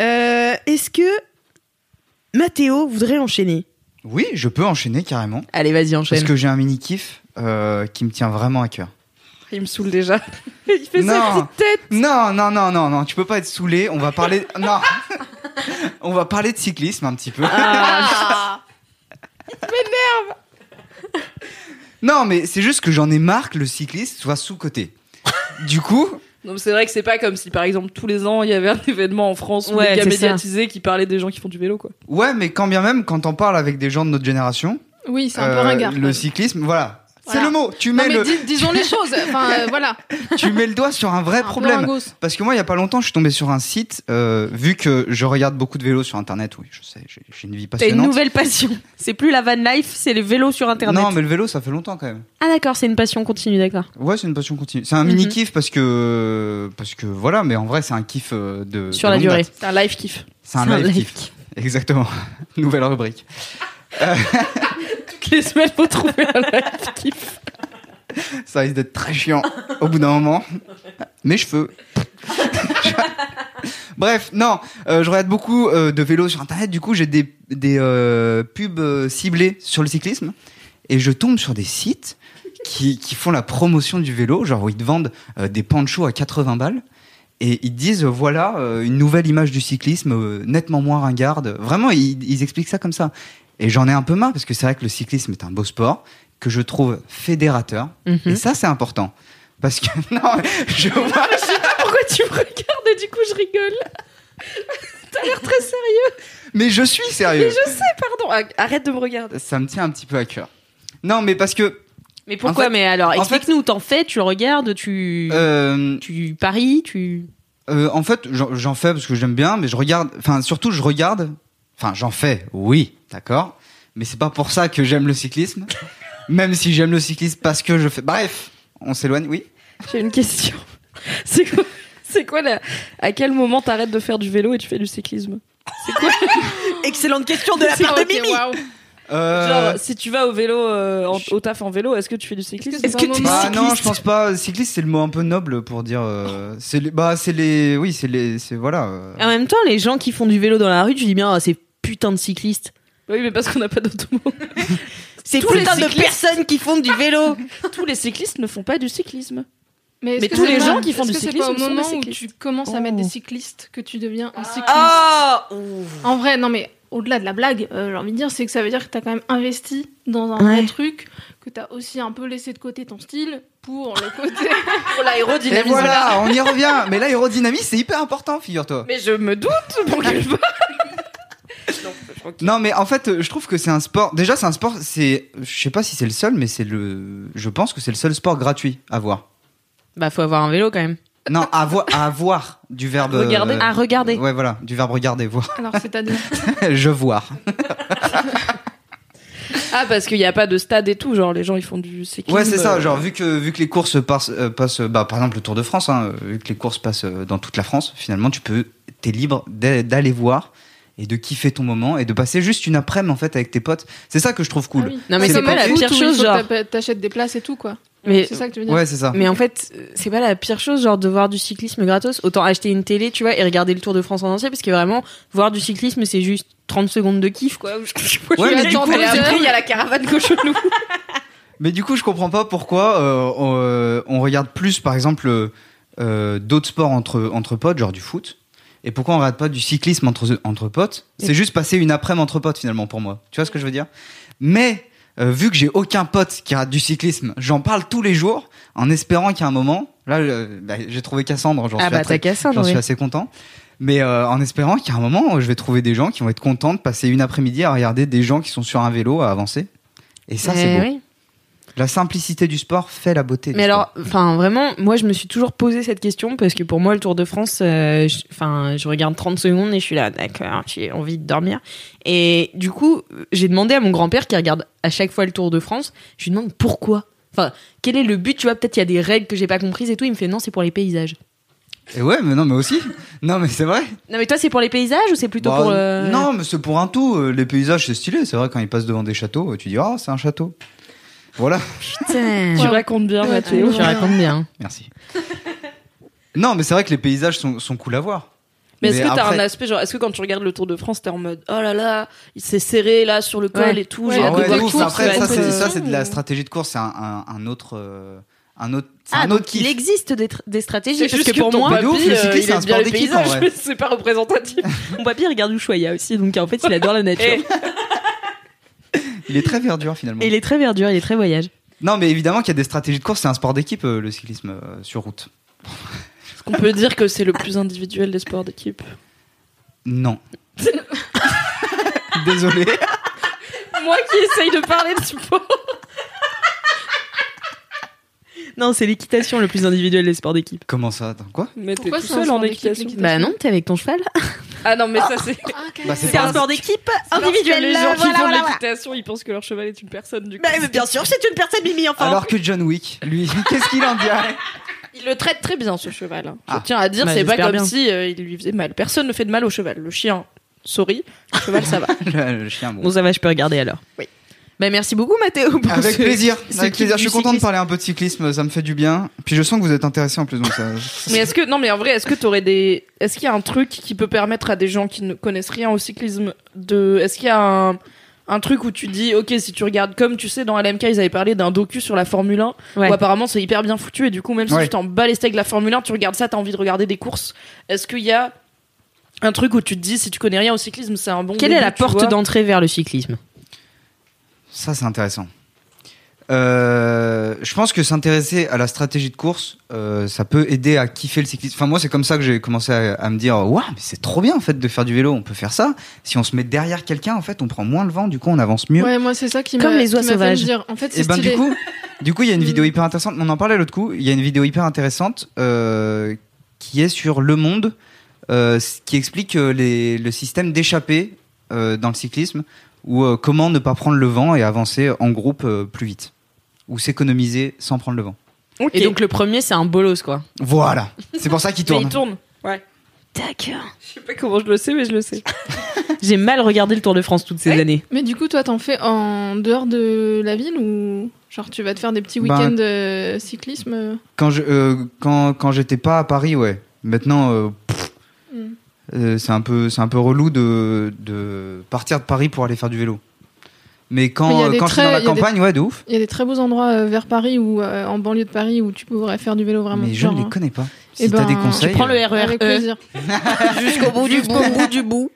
Euh, Est-ce que Mathéo voudrait enchaîner? Oui, je peux enchaîner carrément. Allez, vas-y, enchaîne. Parce que j'ai un mini kiff euh, qui me tient vraiment à cœur. Il me saule déjà. Il fait sa Non. petite tête. Non, non, non, non, non, tu peux pas être saoulé. On va parler. non. On va parler de cyclisme un petit peu. Ah. Non, mais c'est juste que j'en ai marre que le cycliste soit sous-côté. Du coup, Donc c'est vrai que c'est pas comme si par exemple tous les ans il y avait un événement en France Ouais, c'est ça. médiatisé qui parlait des gens qui font du vélo quoi. ouais, mais quand bien même, quand on parle avec des gens de notre génération, Oui, c'est un peu euh, ringard. le cyclisme, voilà. C'est Voilà. le mot. Tu Non mets, mais le, dis- disons les choses. Enfin euh, voilà. tu mets le doigt sur un vrai Un problème. Parce que moi, il y a pas longtemps, je suis tombé sur un site, euh, vu que je regarde beaucoup de vélos sur Internet. Oui, je sais, j'ai une vie T'as passionnante. une nouvelle passion. C'est plus la van life, c'est les vélos sur internet. Non, mais le vélo, ça fait longtemps quand même. Ah d'accord, c'est une passion continue, d'accord. Ouais, c'est une passion continue. C'est un mini kiff parce que parce que voilà, mais en vrai, c'est un kiff euh, de Sur de la durée. C'est un live kiff. C'est un, live kiff. Exactement. Nouvelle rubrique. Toutes les semaines faut trouver un live kiff. Ça risque d'être très chiant au bout d'un moment. Mes cheveux. Bref, non, euh, je regarde beaucoup euh, de vélos sur internet. Du coup, j'ai des, des euh, pubs ciblées sur le cyclisme et je tombe sur des sites qui, qui font la promotion du vélo, genre où ils te vendent des panchos à 80 balles. Et ils te disent, voilà, une nouvelle image du cyclisme, nettement moins ringarde. Vraiment, ils expliquent ça comme ça. Et j'en ai un peu marre, parce que c'est vrai que le cyclisme est un beau sport, que je trouve fédérateur. Et ça, c'est important. Parce que, non, je vois, Pourquoi tu me regardes et du coup je rigole T'as l'air très sérieux. mais je suis Mais sérieux. je sais, pardon. Ah, Arrête de me regarder. Ça me tient un petit peu à cœur. Non, mais parce que, Mais pourquoi En fait- Mais alors, explique-nous. T'en fais, tu regardes, tu euh, tu paries, tu. Euh, en fait, j'en fais parce que j'aime bien, mais je regarde. Enfin, surtout, je regarde. Enfin, j'en fais, oui, d'accord. Mais c'est pas pour ça que j'aime le cyclisme. Même si j'aime le cyclisme parce que je fais. Bref, on s'éloigne, oui. J'ai une question. C'est quoi C'est quoi la... À quel moment t'arrêtes de faire du vélo et tu fais du cyclisme C'est quoi Excellente question de la C'est part de Mimi. Euh, Genre, si tu vas au vélo, euh, en- au taf en vélo, est-ce que tu fais du cyclisme Est-ce que que bah non, je pense pas. Cycliste, c'est le mot un peu noble pour dire. euh, c'est les, bah c'est les, oui, c'est les, c'est voilà. euh. En même temps, les gens qui font du vélo dans la rue, tu dis bien, ah, c'est putain de cyclistes. Oui, mais parce qu'on n'a pas d'autres mots. C'est Tous les putain de personnes qui font du vélo. Tous les cyclistes ne font pas du cyclisme. Mais, Mais que tous c'est les gens qui font est-ce du que c'est cyclisme pas au sont des moment où tu commences à mettre Oh. des cyclistes que tu deviens un cycliste. Ah En vrai, non mais au-delà de la blague, euh, j'ai envie de dire, c'est que ça veut dire que t'as quand même investi dans un Ouais. vrai truc, que t'as aussi un peu laissé de côté ton style pour le côté. Pour Et l'aérodynamisme. voilà, on y revient. Mais l'aérodynamisme, c'est hyper important, figure-toi. Mais je me doute pour quelle part. Non, mais en fait, je trouve que c'est un sport. Déjà, c'est un sport. C'est, je sais pas si c'est le seul, mais c'est le. Je pense que c'est le seul sport gratuit à voir. Bah, faut avoir un vélo quand même. Non, à voir, à voir du verbe. Regarder. euh, À regarder. Ouais, voilà, du verbe regarder, voir. Alors c'est-à-dire. je voir. Ah, parce qu'il n'y a pas de stade et tout, genre les gens ils font du cyclisme. Ouais, c'est ça. euh, Genre, vu que vu que les courses passent, euh, passent bah, par exemple le Tour de France, hein, vu que les courses passent euh, dans toute la France, finalement, tu peux, t'es libre d'a- d'aller voir et de kiffer ton moment et de passer juste une après-midi en fait avec tes potes. C'est ça que je trouve cool. Ah oui. Non, mais C'est pas la pire chose, genre. t'a- T'achètes des places et tout, quoi. Mais C'est ça que tu veux dire. Ouais, c'est ça. Mais en fait, c'est pas la pire chose, genre de voir du cyclisme gratos. Autant acheter une télé, tu vois, et regarder le Tour de France en entier, parce que vraiment, voir du cyclisme, c'est juste 30 secondes de kiff, quoi. Ouais, mais du coup, il y a la caravane cochonou. Mais du coup, je comprends pas pourquoi euh, on, euh, on regarde plus, par exemple, euh, d'autres sports entre, entre potes, genre du foot Et pourquoi on regarde pas du cyclisme entre, entre potes C'est juste passer une après-midi entre potes finalement pour moi. Tu vois ce que je veux dire? Mais euh, vu que j'ai aucun pote qui rate du cyclisme, j'en parle tous les jours en espérant a un moment. Là, euh, bah, j'ai trouvé Cassandre, j'en Ah suis, bah très- Cassandre, j'en suis oui. assez content. Mais euh, en espérant a un moment je vais trouver des gens qui vont être contents de passer une après-midi à regarder des gens qui sont sur un vélo à avancer. Et ça, c'est Eh beau. oui. La simplicité du sport fait la beauté. Mais alors, enfin, vraiment, moi, je me suis toujours posé cette question parce que pour moi, le Tour de France, euh, je- enfin, je, regarde 30 secondes et je suis là, d'accord, j'ai envie de dormir. Et du coup, j'ai demandé à mon grand-père qui regarde à chaque fois le Tour de France, je lui demande pourquoi. Enfin, quel est le but Tu vois, peut-être il y a des règles que j'ai pas comprises et tout. Il me fait non, c'est pour les paysages. Et ouais, mais non, mais aussi. Non, mais c'est vrai. Non, mais toi, c'est pour les paysages ou c'est plutôt Bah, pour. Non, mais c'est pour un tout. Euh, Les paysages, c'est stylé. C'est vrai, quand ils passent devant des châteaux, tu dis, ah, c'est un château. Voilà. Putain. Tu racontes bien, Mathéo. Tu racontes bien. Merci. non, mais c'est vrai que les paysages sont, sont cool à voir. Mais est-ce que t'as après- un aspect genre est-ce que quand tu regardes le Tour de France t'es en mode oh là là il s'est serré là sur le col Ouais. et tout Ouais, j'ai Ah ouais, de va Après, ça, c'est, ça, c'est de la stratégie de course. C'est un, un, un autre. euh, un autre. Ah, un autre donc il existe des, tr- des stratégies c'est parce juste que pour moi, de ouf, papy, le euh, cyclisme, il c'est un sport d'équipe, c'est pas représentatif mon papy regarde Ushuaïa aussi, donc en fait, il adore la nature. Il est très verdure finalement. Et il est très verdure, il est très voyage. Non, mais évidemment qu'il y a des stratégies de course. C'est un sport d'équipe, euh, le cyclisme euh, sur route. est-ce qu'on peut dire que c'est le plus individuel des sports d'équipe? Non. Désolé. moi qui essaye de parler de sport Non, c'est l'équitation le plus individuel des sports d'équipe. Comment ça Attends, quoi mais t'es Pourquoi tout c'est un seul sport en d'équipe, équitation l'équitation Bah non, t'es avec ton cheval. ah non mais ça c'est Bah, c'est C'est pas un sport d'équipe individuel. les gens qui voilà, font de voilà. l'équitation ils pensent que leur cheval est une personne du coup Bah, mais bien sûr, c'est une personne mimi enfin. Alors que John Wick, lui, qu'est-ce qu'il en dirait il le traite très bien ce cheval hein. je Ah. tiens à dire Bah, c'est pas j'espère comme bien. si euh, il lui faisait mal personne ne fait de mal au cheval le chien sorry le cheval ça va le, le chien, bon. Bon, ça va, je peux regarder alors. Oui. Bah, merci beaucoup, Mathéo. pour Avec ce- plaisir, ce avec plaisir. Je suis content de parler un peu de cyclisme, ça me fait du bien. Puis je sens que vous êtes intéressé en plus, donc ça. Mais est-ce que non mais en vrai est-ce que t'aurais des est-ce qu'il y a un truc qui peut permettre à des gens qui ne connaissent rien au cyclisme de est-ce qu'il y a un un truc où tu dis ok si tu regardes comme tu sais dans LMK ils avaient parlé d'un docu sur la Formule 1 Ouais. où apparemment c'est hyper bien foutu et du coup même si Ouais. tu t'en bats les steaks de la Formule 1 tu regardes ça t'as envie de regarder des courses est-ce qu'il y a un truc où tu te dis si tu connais rien au cyclisme c'est un bon Quelle est la porte d'entrée vers le cyclisme? Ça, c'est intéressant. Euh, je pense que s'intéresser à la stratégie de course, euh, ça peut aider à kiffer le cyclisme. Enfin, moi, c'est comme ça que j'ai commencé à, à me dire, waouh, mais c'est trop bien en fait de faire du vélo. On peut faire ça. Si on se met derrière quelqu'un, en fait, on prend moins le vent. Du coup, on avance mieux. Ouais, moi c'est ça qui m'a Comme les oies sauvages. me dire. En fait, Et c'est ben du coup, du coup, il y a une Mm. vidéo hyper intéressante. On en parlait l'autre coup. Il y a une vidéo hyper intéressante euh, qui est sur Le Monde, euh, qui explique les, le système d'échappée euh, dans le cyclisme, ou euh, comment ne pas prendre le vent et avancer en groupe euh, plus vite, ou s'économiser sans prendre le vent. Et donc, le premier, c'est un bolos, quoi. Voilà, c'est pour ça qu'il mais tourne. il tourne ouais D'accord. je sais pas comment je le sais mais je le sais J'ai mal regardé le Tour de France toutes ces années. Mais du coup, toi, t'en fais en dehors de la ville ou genre tu vas te faire des petits Ben- week-ends de cyclisme? Quand je, euh, quand, quand j'étais pas à Paris, ouais. Maintenant, euh, pff, Mm. Euh, c'est un peu, c'est un peu relou de, de partir de Paris pour aller faire du vélo. Mais quand, des quand je suis dans la des- campagne, ouais, de ouf. Il y a des très beaux endroits euh, vers Paris ou euh, en banlieue de Paris où tu pourrais faire du vélo vraiment. Mais je genre, ne les euh, connais pas. Si eh t'as ben, des tu conseils. Tu prends le euh, RER Avec E plaisir. jusqu'au bout du bout, bout du bout.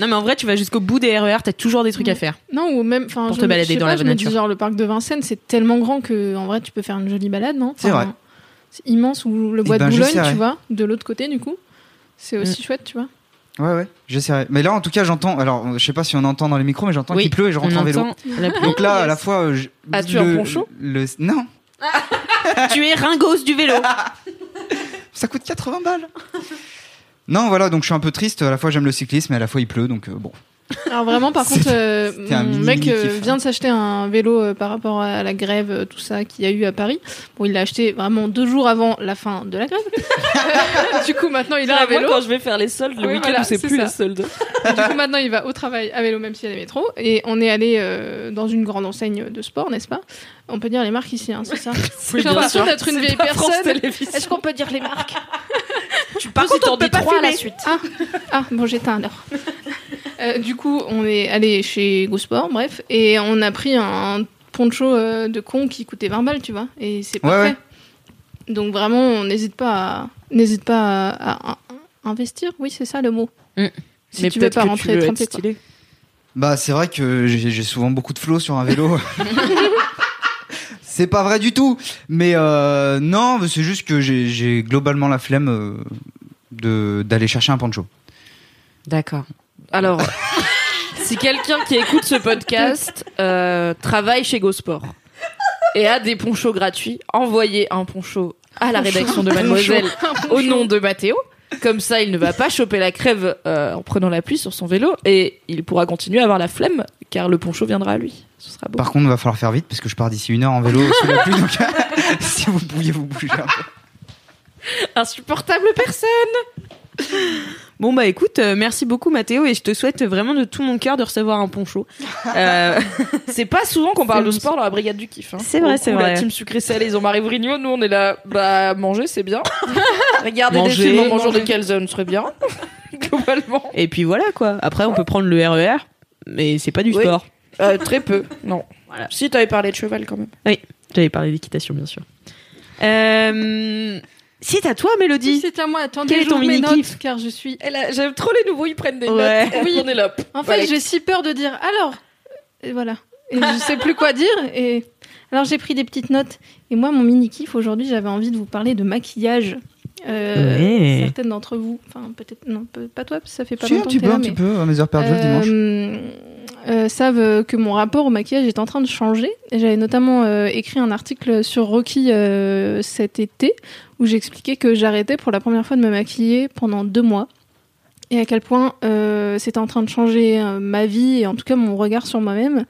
Non, mais en vrai, tu vas jusqu'au bout des RER, t'as toujours des trucs à faire. Non, ou même. enfin, Pour je te balader je dans pas, la je me dis, nature. genre, le parc de Vincennes, c'est tellement grand que en vrai, tu peux faire une jolie balade, non? C'est vrai. C'est immense. Ou le Eh bois ben, de Boulogne, tu vois, de l'autre côté, du coup. C'est aussi chouette, tu vois. Ouais, ouais, j'essaierai. Mais là, en tout cas, j'entends. Alors, je sais pas si on entend dans les micros, mais j'entends Oui, qu'il pleut et je rentre On en vélo. entend la pluie. Donc là, à la fois. je- As-tu un le- poncho le, Non, tu es ringos du vélo. ça coûte 80 balles. Non, voilà, donc je suis un peu triste. À la fois, j'aime le cyclisme, et à la fois, il pleut, donc euh, bon. Alors vraiment, par contre, euh, mon mec euh, kiff. vient de s'acheter un vélo euh, par rapport à la grève, euh, tout ça qu'il y a eu à Paris. Bon, il l'a acheté vraiment deux jours avant la fin de la grève. du coup, maintenant, il a un moi vélo. quand je vais faire les soldes le Oui, week-end voilà, c'est plus ça. les soldes Et du coup, maintenant, il va au travail à vélo, même s'il y a des métros. Et on est allé euh, dans une grande enseigne de sport, n'est-ce pas? On peut dire les marques ici, hein, c'est ça? J'ai l'impression d'être une vieille personne. Est-ce qu'on peut dire les marques? Tu pars si t'en dis trois à la suite Ah, ah bon, j'éteins alors. Euh, du coup, on est allé chez GoSport, bref, et on a pris un poncho euh, de con qui coûtait 20 balles, tu vois, et c'est Ouais, parfait. ouais. Donc vraiment, on n'hésite pas à, n'hésite pas à, à- à investir. Oui, c'est ça le mot. Mm. Si Mais tu veux peut-être pas que rentrer tu veux être stylé. Bah, c'est vrai que j'ai souvent beaucoup de flow sur un vélo. c'est pas vrai du tout. Mais euh, non, c'est juste que j'ai- globalement la flemme de d'aller chercher un poncho. D'accord. Alors, si quelqu'un qui écoute ce podcast euh, travaille chez GoSport et a des ponchos gratuits, envoyez un poncho à la rédaction de Mademoiselle au nom de Mathéo. Comme ça, il ne va pas choper la crève euh, en prenant la pluie sur son vélo et il pourra continuer à avoir la flemme car le poncho viendra à lui. Ce sera beau. Par contre, il va falloir faire vite parce que je pars d'ici une heure en vélo sous la pluie. Donc, si vous pouviez vous bouger un peu. Insupportable personne Bon bah écoute, euh, merci beaucoup Mathéo et je te souhaite vraiment de tout mon cœur de recevoir un poncho. Euh, C'est pas souvent qu'on parle de sport dans la brigade du kiff. hein. C'est vrai, c'est vrai. La team sucré salé, ils ont Marie Vrigno. Nous, on est là, bah, manger, c'est bien. Regarder Manger, des films en mangeant manger. des calzones serait bien. Globalement. et puis voilà quoi. Après on peut prendre le RER, mais c'est pas du Oui. sport. Euh, très peu, non. Voilà. Si, t'avais parlé de cheval quand même. J'avais parlé d'équitation bien sûr. Euh, c'est à toi Si Mélodie. c'est à moi, attendez, Quel est ton mini-kiff notes, car je suis. Et là, j'aime trop les nouveaux, ils prennent des Ouais. notes. Oui, on est là. En fait, j'ai si peur de dire alors. Et voilà. Et je sais plus quoi dire. Et alors, j'ai pris des petites notes. Et moi, mon mini kiff aujourd'hui, j'avais envie de vous parler de maquillage. Euh, Ouais. Certaines d'entre vous, enfin peut-être non, pas toi, parce que ça fait pas Si, un longtemps petit que t'es peu, là, un petit mais, peu, à mes heures perdues le dimanche. Euh, savent euh, que mon rapport au maquillage est en train de changer. J'avais notamment euh, écrit un article sur Rocky euh, cet été où j'expliquais que j'arrêtais pour la première fois de me maquiller pendant deux mois et à quel point c'était en train de changer ma vie et en tout cas mon regard sur moi-même.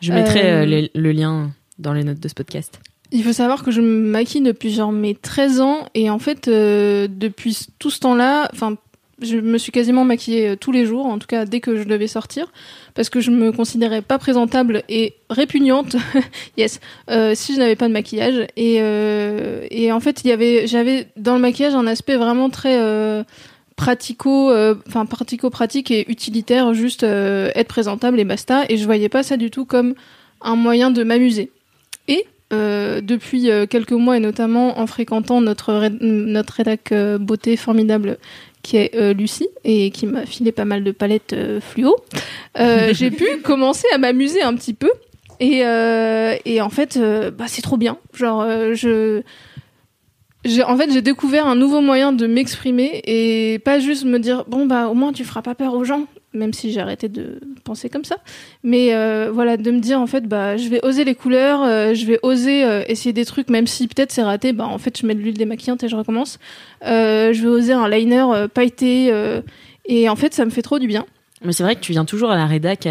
Je mettrai le lien dans les notes de ce podcast. Il faut savoir que je me maquille depuis genre mes 13 ans et en fait euh, depuis tout ce temps-là, enfin je me suis quasiment maquillée euh, tous les jours, en tout cas dès que je devais sortir, parce que je me considérais pas présentable et répugnante, yes, euh, si je n'avais pas de maquillage. Et, euh, en fait, j'avais dans le maquillage un aspect vraiment très pratico, enfin pratico-pratique et utilitaire, juste être présentable et basta. Et je voyais pas ça du tout comme un moyen de m'amuser. Et depuis quelques mois et notamment en fréquentant notre ré- notre rédac beauté formidable qui est euh, Lucie et qui m'a filé pas mal de palettes euh, fluo, euh, j'ai pu commencer à m'amuser un petit peu et et en fait bah c'est trop bien. Genre je j'ai en fait j'ai découvert un nouveau moyen de m'exprimer et pas juste me dire bon bah au moins tu feras pas peur aux gens même si j'ai arrêté de penser comme ça mais euh, voilà de me dire en fait bah je vais oser les couleurs euh, je vais oser euh, essayer des trucs même si peut-être c'est raté bah en fait je mets de l'huile démaquillante et je recommence je vais oser un liner pailleté et en fait ça me fait trop du bien Mais c'est vrai que tu viens toujours à la rédac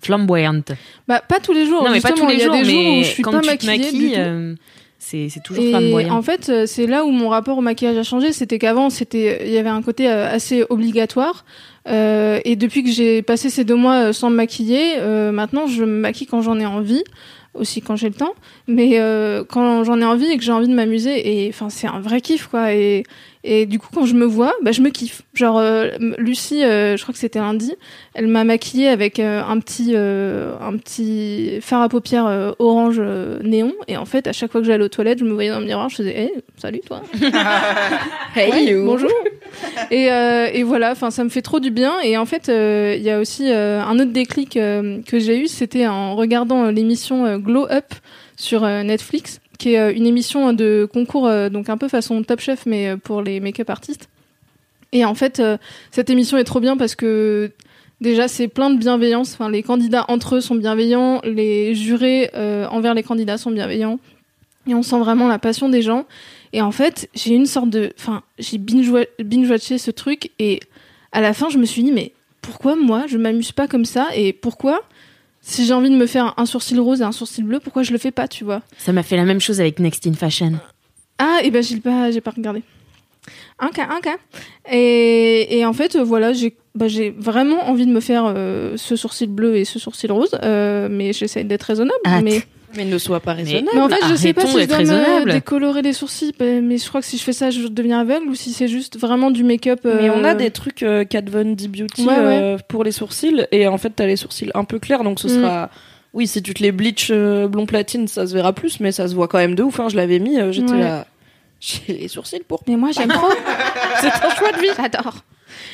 flamboyante. bah pas tous les jours non, mais pas tous les il y a jours, des jours où je suis quand pas tu te maquillée du maquilles, tout. c'est toujours Et flamboyant. en fait, c'est là où mon rapport au maquillage a changé. C'était qu'avant, c'était, il y avait un côté assez obligatoire. Euh, et depuis que j'ai passé ces deux mois euh, sans me maquiller, euh, maintenant, je me maquille quand j'en ai envie, aussi quand j'ai le temps. Mais euh, quand j'en ai envie et que j'ai envie de m'amuser, et enfin, c'est un vrai kiff, quoi. Et, et du coup, quand je me vois, bah, je me kiffe. Genre, euh, Lucie, euh, je crois que c'était lundi, elle m'a maquillée avec euh, un petit, euh, un petit fard à paupières euh, orange euh, néon. Et en fait, à chaque fois que j'allais aux toilettes, je me voyais dans le miroir, je faisais, hey, salut toi. Hey, Ouais, you. bonjour. et, euh, et voilà, enfin, ça me fait trop du bien. Et en fait, euh, il y a aussi euh, un autre déclic euh, que j'ai eu, c'était en regardant euh, l'émission euh, Glow Up sur euh, Netflix, qui est euh, une émission de concours, euh, donc un peu façon Top Chef, mais euh, pour les make-up artistes. Et en fait, cette émission est trop bien parce que déjà, c'est plein de bienveillance. Enfin, les candidats entre eux sont bienveillants, les jurés envers les candidats sont bienveillants. Et on sent vraiment la passion des gens. Et en fait, j'ai une sorte de. Enfin, j'ai binge- binge-watché ce truc et à la fin, je me suis dit, mais pourquoi moi, je m'amuse pas comme ça Et pourquoi, si j'ai envie de me faire un sourcil rose et un sourcil bleu, pourquoi je le fais pas, tu vois Ça m'a fait la même chose avec Next in Fashion. Ah, et ben j'ai pas, j'ai pas regardé. Un cas, un cas. Et, et en fait, euh, voilà, j'ai bah, j'ai vraiment envie de me faire euh, ce sourcil bleu et ce sourcil rose, euh, mais j'essaie d'être raisonnable. Hâte. Mais, Mais ne sois pas raisonnable. mais en fait, je sais pas arrêtons si je dois me décolorer les sourcils, mais je crois que si je fais ça, je deviens aveugle, ou si c'est juste vraiment du make-up. Mais on a euh, des trucs euh, Kat Von D Beauty Ouais, euh, pour les sourcils et en fait t'as les sourcils un peu clairs donc ce Mm. sera oui si tu te les bleach euh, blond platine ça se verra plus mais ça se voit quand même de ouf hein. je l'avais mis euh, j'étais Ouais. là J'ai les sourcils pour. Mais moi, j'aime trop. C'est un choix de vie. J'adore.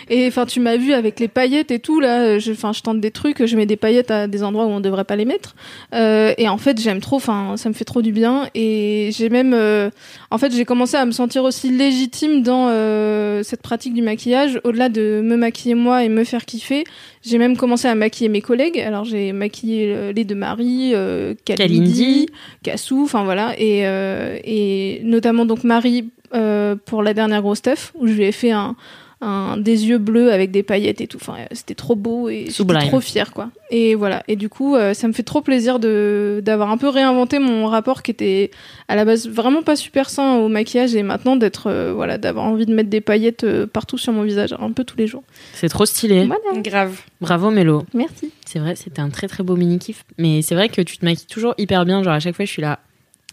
Et enfin, tu m'as vu avec les paillettes et tout là. Je, enfin, je tente des trucs. Je mets des paillettes à des endroits où on devrait pas les mettre. Euh, et en fait, j'aime trop. Enfin, ça me fait trop du bien. Et j'ai même, euh, en fait, j'ai commencé à me sentir aussi légitime dans euh, cette pratique du maquillage. Au-delà de me maquiller moi et me faire kiffer, j'ai même commencé à maquiller mes collègues. Alors, j'ai maquillé euh, les de Marie, euh, Kalindi. Cassou. Enfin voilà. Et euh, et notamment donc Marie euh, pour la dernière grosse stuff où je lui ai fait un un, des yeux bleus avec des paillettes et tout. Enfin, euh, c'était trop beau et j'étais trop fière, quoi. Et voilà. Et du coup, euh, ça me fait trop plaisir de d'avoir un peu réinventé mon rapport qui était à la base vraiment pas super sain au maquillage et maintenant d'être euh, voilà d'avoir envie de mettre des paillettes euh, partout sur mon visage, un peu tous les jours. C'est trop stylé. Voilà. Grave. Bravo Mélo. Merci. C'est vrai, c'était un très très beau mini kiff. Mais c'est vrai que tu te maquilles toujours hyper bien. Genre à chaque fois, je suis là.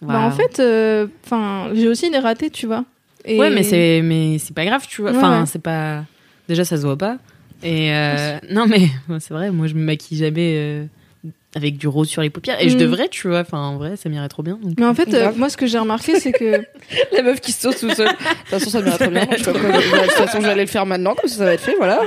Bah en fait, euh, enfin, j'ai aussi des ratés, tu vois. Et- Ouais, mais c'est mais c'est pas grave, tu vois. Ouais, Enfin, ouais. c'est pas. Déjà, ça se voit pas. Et euh, non, mais c'est vrai. Moi, je me maquille jamais euh, avec du rose sur les paupières. Et je Mm. devrais, tu vois. Enfin, en vrai, ça m'irait trop bien. donc. Mais en fait, euh, moi, ce que j'ai remarqué, c'est que La meuf qui se sauce tout seul. De toute façon, ça m'irait très bien. Je sais pas quoi- De toute façon, je vais aller le faire maintenant, comme ça, ça va être fait, voilà.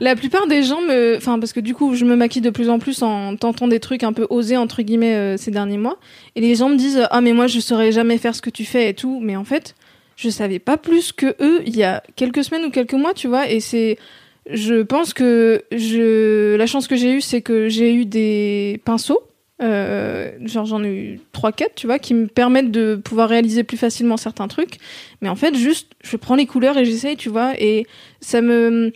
La plupart des gens me, enfin parce que du coup je me maquille de plus en plus en tentant des trucs un peu osés entre guillemets euh, ces derniers mois et les gens me disent ah mais moi je saurais jamais faire ce que tu fais et tout mais en fait je savais pas plus que eux il y a quelques semaines ou quelques mois tu vois et c'est je pense que je la chance que j'ai eue c'est que j'ai eu des pinceaux euh, genre j'en ai eu trois quatre tu vois qui me permettent de pouvoir réaliser plus facilement certains trucs. Mais en fait juste je prends les couleurs et j'essaye tu vois et ça me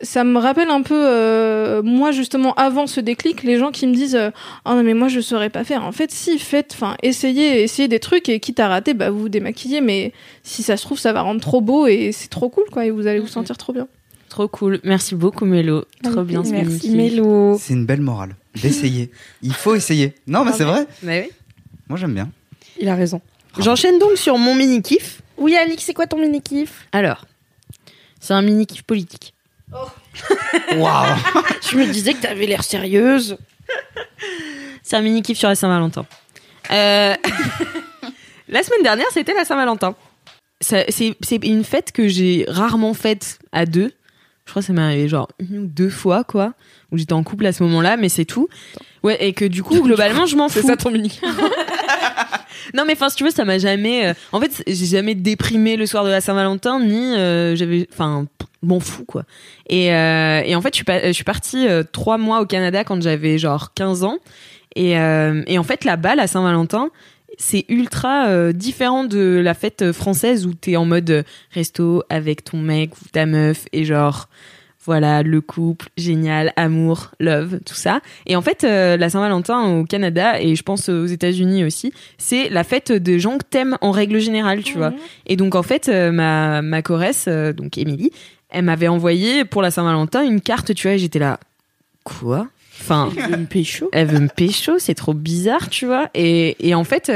ça me rappelle un peu euh, moi justement avant ce déclic les gens qui me disent euh, oh non mais moi je saurais pas faire en fait si faites enfin essayez essayez des trucs et quitte à rater bah vous vous démaquillez mais si ça se trouve ça va rendre trop beau et c'est trop cool quoi et vous allez vous sentir trop bien Trop cool. Merci beaucoup, Mélo. Trop bien ce Merci. Mélo. C'est une belle morale. D'essayer. Il faut essayer. Non, mais c'est vrai. Bah oui. Moi, j'aime bien. Il a raison. J'enchaîne donc sur mon mini kiff. Oui, Alix, c'est quoi ton mini kiff Alors, c'est un mini kiff politique. Waouh Je me disais que t'avais l'air sérieuse. C'est un mini kiff sur la Saint-Valentin. Euh, la semaine dernière, c'était la Saint-Valentin. Ça- C'est c'est une fête que j'ai rarement faite à deux. Je crois que ça m'est arrivé genre une ou deux fois, quoi. Où j'étais en couple à ce moment-là, mais c'est tout. Ouais, et que du coup, globalement, je m'en fous. C'est ça ton mini. Non, mais enfin, si tu veux, ça m'a jamais. euh, En fait, j'ai jamais déprimé le soir de la Saint-Valentin, ni euh, j'avais. Enfin, m'en fous, quoi. Et, euh, et en fait, je suis, partie trois mois au Canada quand j'avais genre 15 ans. Et, et en fait, là-bas, la Saint-Valentin, c'est ultra différent de la fête française où t'es en mode resto avec ton mec ou ta meuf et genre. Voilà, le couple, génial, amour, love, tout ça. Et en fait, euh, la Saint-Valentin au Canada et je pense aux États-Unis aussi, c'est la fête des gens que t'aimes en règle générale, tu vois. Et donc en fait, euh, ma ma choresse, euh, donc Émilie, elle m'avait envoyé pour la Saint-Valentin une carte, tu vois, et j'étais là, quoi? Enfin, Il veut me pécho? elle veut me pécho, c'est trop bizarre, tu vois. Et, et en fait,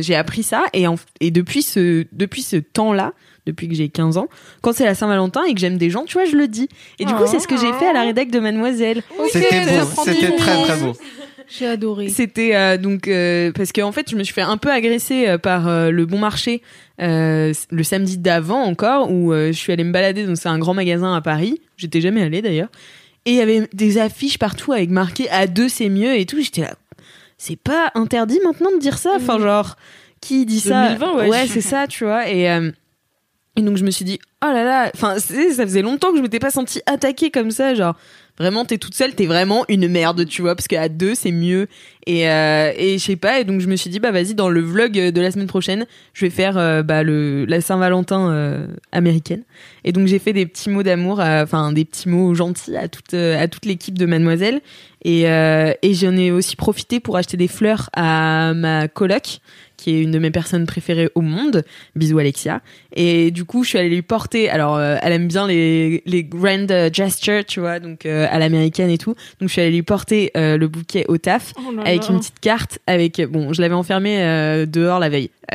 j'ai appris ça et, en- et depuis ce, depuis ce temps-là, depuis que j'ai 15 ans, quand c'est la Saint-Valentin et que j'aime des gens, tu vois, je le dis. Et du coup, c'est ce que j'ai fait à la rédac de Mademoiselle. C'était ça beau. très très beau. j'ai adoré C'était euh, donc euh, parce qu'en fait, je me suis fait un peu agresser euh, par euh, le Bon Marché euh, le samedi d'avant encore, où euh, je suis allée me balader. Donc c'est un grand magasin à Paris. J'étais jamais allée d'ailleurs. Et il y avait des affiches partout avec marqué à deux c'est mieux et tout. J'étais là, c'est pas interdit maintenant de dire ça? Enfin genre, qui dit ça? 2020, ouais. Ouais, c'est ça, tu vois. Et euh, et donc je me suis dit, oh là là, enfin ça faisait longtemps que je m'étais pas sentie attaquée comme ça, genre vraiment t'es toute seule, t'es vraiment une merde, tu vois, parce qu'à deux c'est mieux. Et euh, et je sais pas, et donc je me suis dit bah vas-y dans le vlog de la semaine prochaine, je vais faire euh, bah le la Saint-Valentin euh, américaine. Et donc j'ai fait des petits mots d'amour, à- enfin des petits mots gentils à toute euh, à toute l'équipe de Mademoiselle. Et euh, et j'en ai aussi profité pour acheter des fleurs à ma coloc qui est une de mes personnes préférées au monde. Bisous Alexia. Et du coup, je suis allée lui porter. Alors, euh, elle aime bien les les grand euh, gestures, tu vois, donc euh, à l'américaine et tout. Donc, je suis allée lui porter euh, le bouquet au taf Oh là avec là. une petite carte. Avec bon, je l'avais enfermé euh, dehors la veille.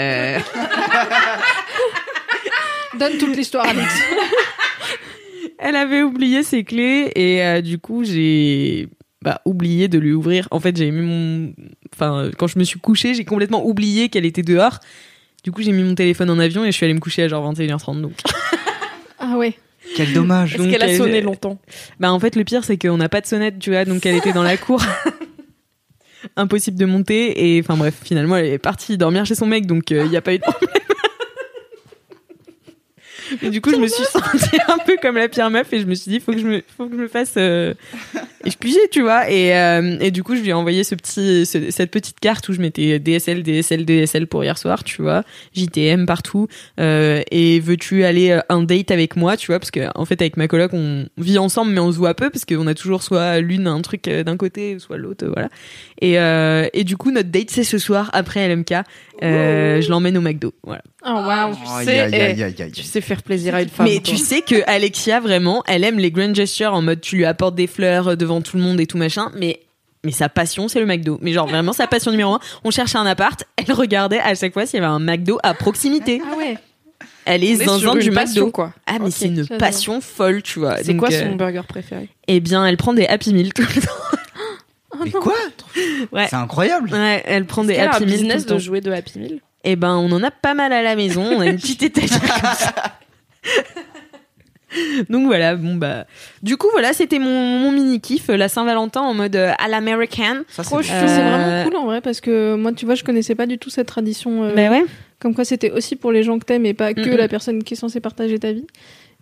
Donne toute l'histoire Alex elle avait oublié ses clés et du coup, j'ai bah, oublié de lui ouvrir. En fait, j'ai mis mon, enfin, quand je me suis couchée, j'ai complètement oublié qu'elle était dehors. Du coup, j'ai mis mon téléphone en avion et je suis allée me coucher à genre 21h30. Donc, Ah ouais. Quel dommage. Est-ce Donc, qu'elle a elle- sonné longtemps bah en fait, le pire, c'est qu'on n'a pas de sonnette, tu vois, donc elle était dans la cour. Impossible de monter et enfin bref, finalement, elle est partie dormir chez son mec, donc il n'y a pas eu de problème. Et du coup, je me suis sentie un peu comme la pire meuf et je me suis dit, faut que je me, faut que je me fasse euh, excuser, tu vois. Et, euh, et du coup, je lui ai envoyé ce petit, ce- cette petite carte où je mettais DSL, DSL, DSL pour hier soir, tu vois. JTM partout. Euh, et veux-tu aller euh, un date avec moi, tu vois, parce que en fait, avec ma coloc, on vit ensemble, mais on se voit peu parce qu'on a toujours soit l'une un truc d'un côté, soit l'autre, voilà. Et, euh, et du coup, notre date, c'est ce soir après LMK. Euh, je l'emmène au McDo, voilà. Oh waouh. Aïe, aïe, aïe. Tu sais faire plaisir à une femme. Mais tu sais que Alexia vraiment, elle aime les grand gestures en mode tu lui apportes des fleurs euh, devant tout le monde et tout machin, mais mais sa passion c'est le McDo. Mais genre vraiment sa passion numéro un. On cherchait un appart, elle regardait à chaque fois s'il y avait un McDo à proximité. Ah ouais. Elle est est zinzin du passion, McDo. quoi. Ah mais c'est une passion folle, tu vois. C'est quoi euh, son burger préféré? Eh bien, elle prend des Happy Meal tout le temps. Mais quoi? Ouais. C'est incroyable. Ouais, elle prend des Happy Meal tout business le temps. de jouer de Happy Meal Eh ben, on en a pas mal à la maison. On a une petite étagère comme ça. Donc voilà, bon bah. Du coup, voilà, c'était mon, mon mini kiff, la Saint-Valentin en mode euh, à l'américaine. Ça, c'est. Euh, vraiment cool en vrai parce que moi, tu vois, je connaissais pas du tout cette tradition. euh, Bah ouais. Comme quoi, c'était aussi pour les gens que t'aimes et pas que Mm, la personne qui est censée partager ta vie.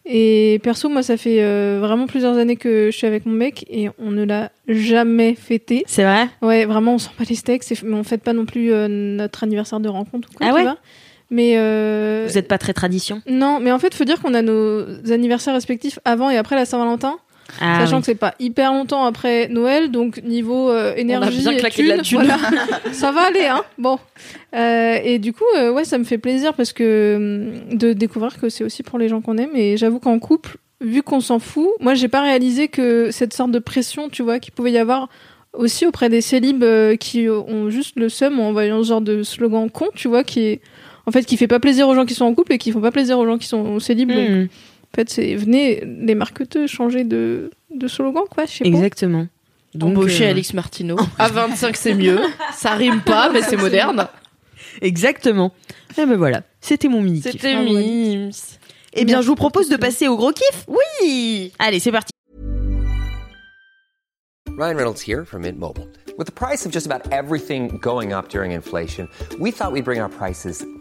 Et perso, moi, ça fait euh, vraiment plusieurs années que je suis avec mon mec et on ne l'a jamais fêté. C'est vrai? Ouais, vraiment, on sent pas les steaks, mais on fête pas non plus euh, notre anniversaire de rencontre ou quoi, Ah tu ouais? vois. Mais euh, Vous êtes pas très tradition non, mais en fait, faut dire qu'on a nos anniversaires respectifs avant et après la Saint-Valentin, ah, sachant oui. que c'est pas hyper longtemps après Noël, donc niveau euh, énergie, bien et claqué de la thune. voilà. ça va aller, hein. Bon, Euh, et du coup, euh, ouais, ça me fait plaisir parce que hum, de découvrir que c'est aussi pour les gens qu'on aime. Et j'avoue qu'en couple, vu qu'on s'en fout, moi, j'ai pas réalisé que cette sorte de pression, tu vois, qu'il pouvait y avoir aussi auprès des célibes qui ont juste le seum en envoyant ce genre de slogan con, tu vois, qui est en fait qui fait pas plaisir aux gens qui sont en couple et qui font pas plaisir aux gens qui sont célibes. Donc, Hmm, en fait, c'est venez les marketeux changer de, de slogan, quoi. Je sais pas. exactement. Donc, Embaucher euh, Alix Martineau. À 25, c'est mieux. Ça rime pas, mais c'est moderne. Exactement. Et ben voilà, c'était mon mini kiff. C'était mimes. Eh bien, je vous propose de passer au gros kiff. Oui. Allez, c'est parti. Ryan Reynolds here from Mint Mobile. With the price of just about everything going up during inflation, we thought we'd bring our prices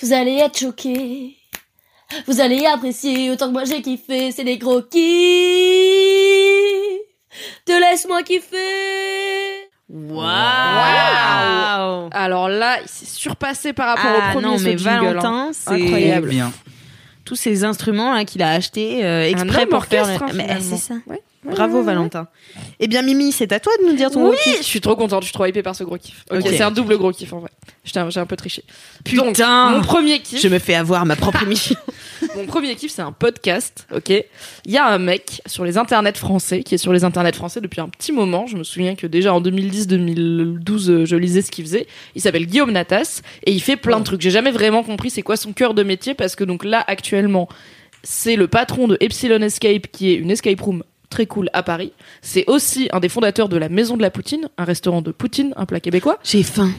Vous allez être choqués. Vous allez apprécier autant que moi j'ai kiffé. C'est des gros kiffs. Te laisse-moi kiffer. Waouh. Alors là, il s'est surpassé par rapport Ah au premier non, mais jingle, hein. Valentin, c'est Incroyable. Bien. tous ces instruments là qu'il a achetés euh, exprès pour faire. hein, Mais finalement. c'est ça. Ouais. Bravo Valentin. Eh bien Mimi, c'est à toi de nous dire ton Oui, gros kiff. je suis trop contente, je suis trop hypée par ce gros kiff. Ok, c'est un double gros kiff en vrai. J'étais un- J'ai un peu triché. Putain. Donc, mon premier kiff, Je me fais avoir ma propre émission. mon premier kiff, c'est un podcast. Ok, il y a un mec sur les internets français qui est sur les internets français depuis un petit moment. Je me souviens que déjà en 2010-2012, euh, je lisais ce qu'il faisait. Il s'appelle Guillaume Natas et il fait plein de trucs. J'ai jamais vraiment compris c'est quoi son cœur de métier parce que donc là actuellement, c'est le patron de Epsilon Escape qui est une escape room très cool à Paris. C'est aussi un des fondateurs de la Maison de la Poutine, un restaurant de Poutine, un plat québécois. J'ai faim.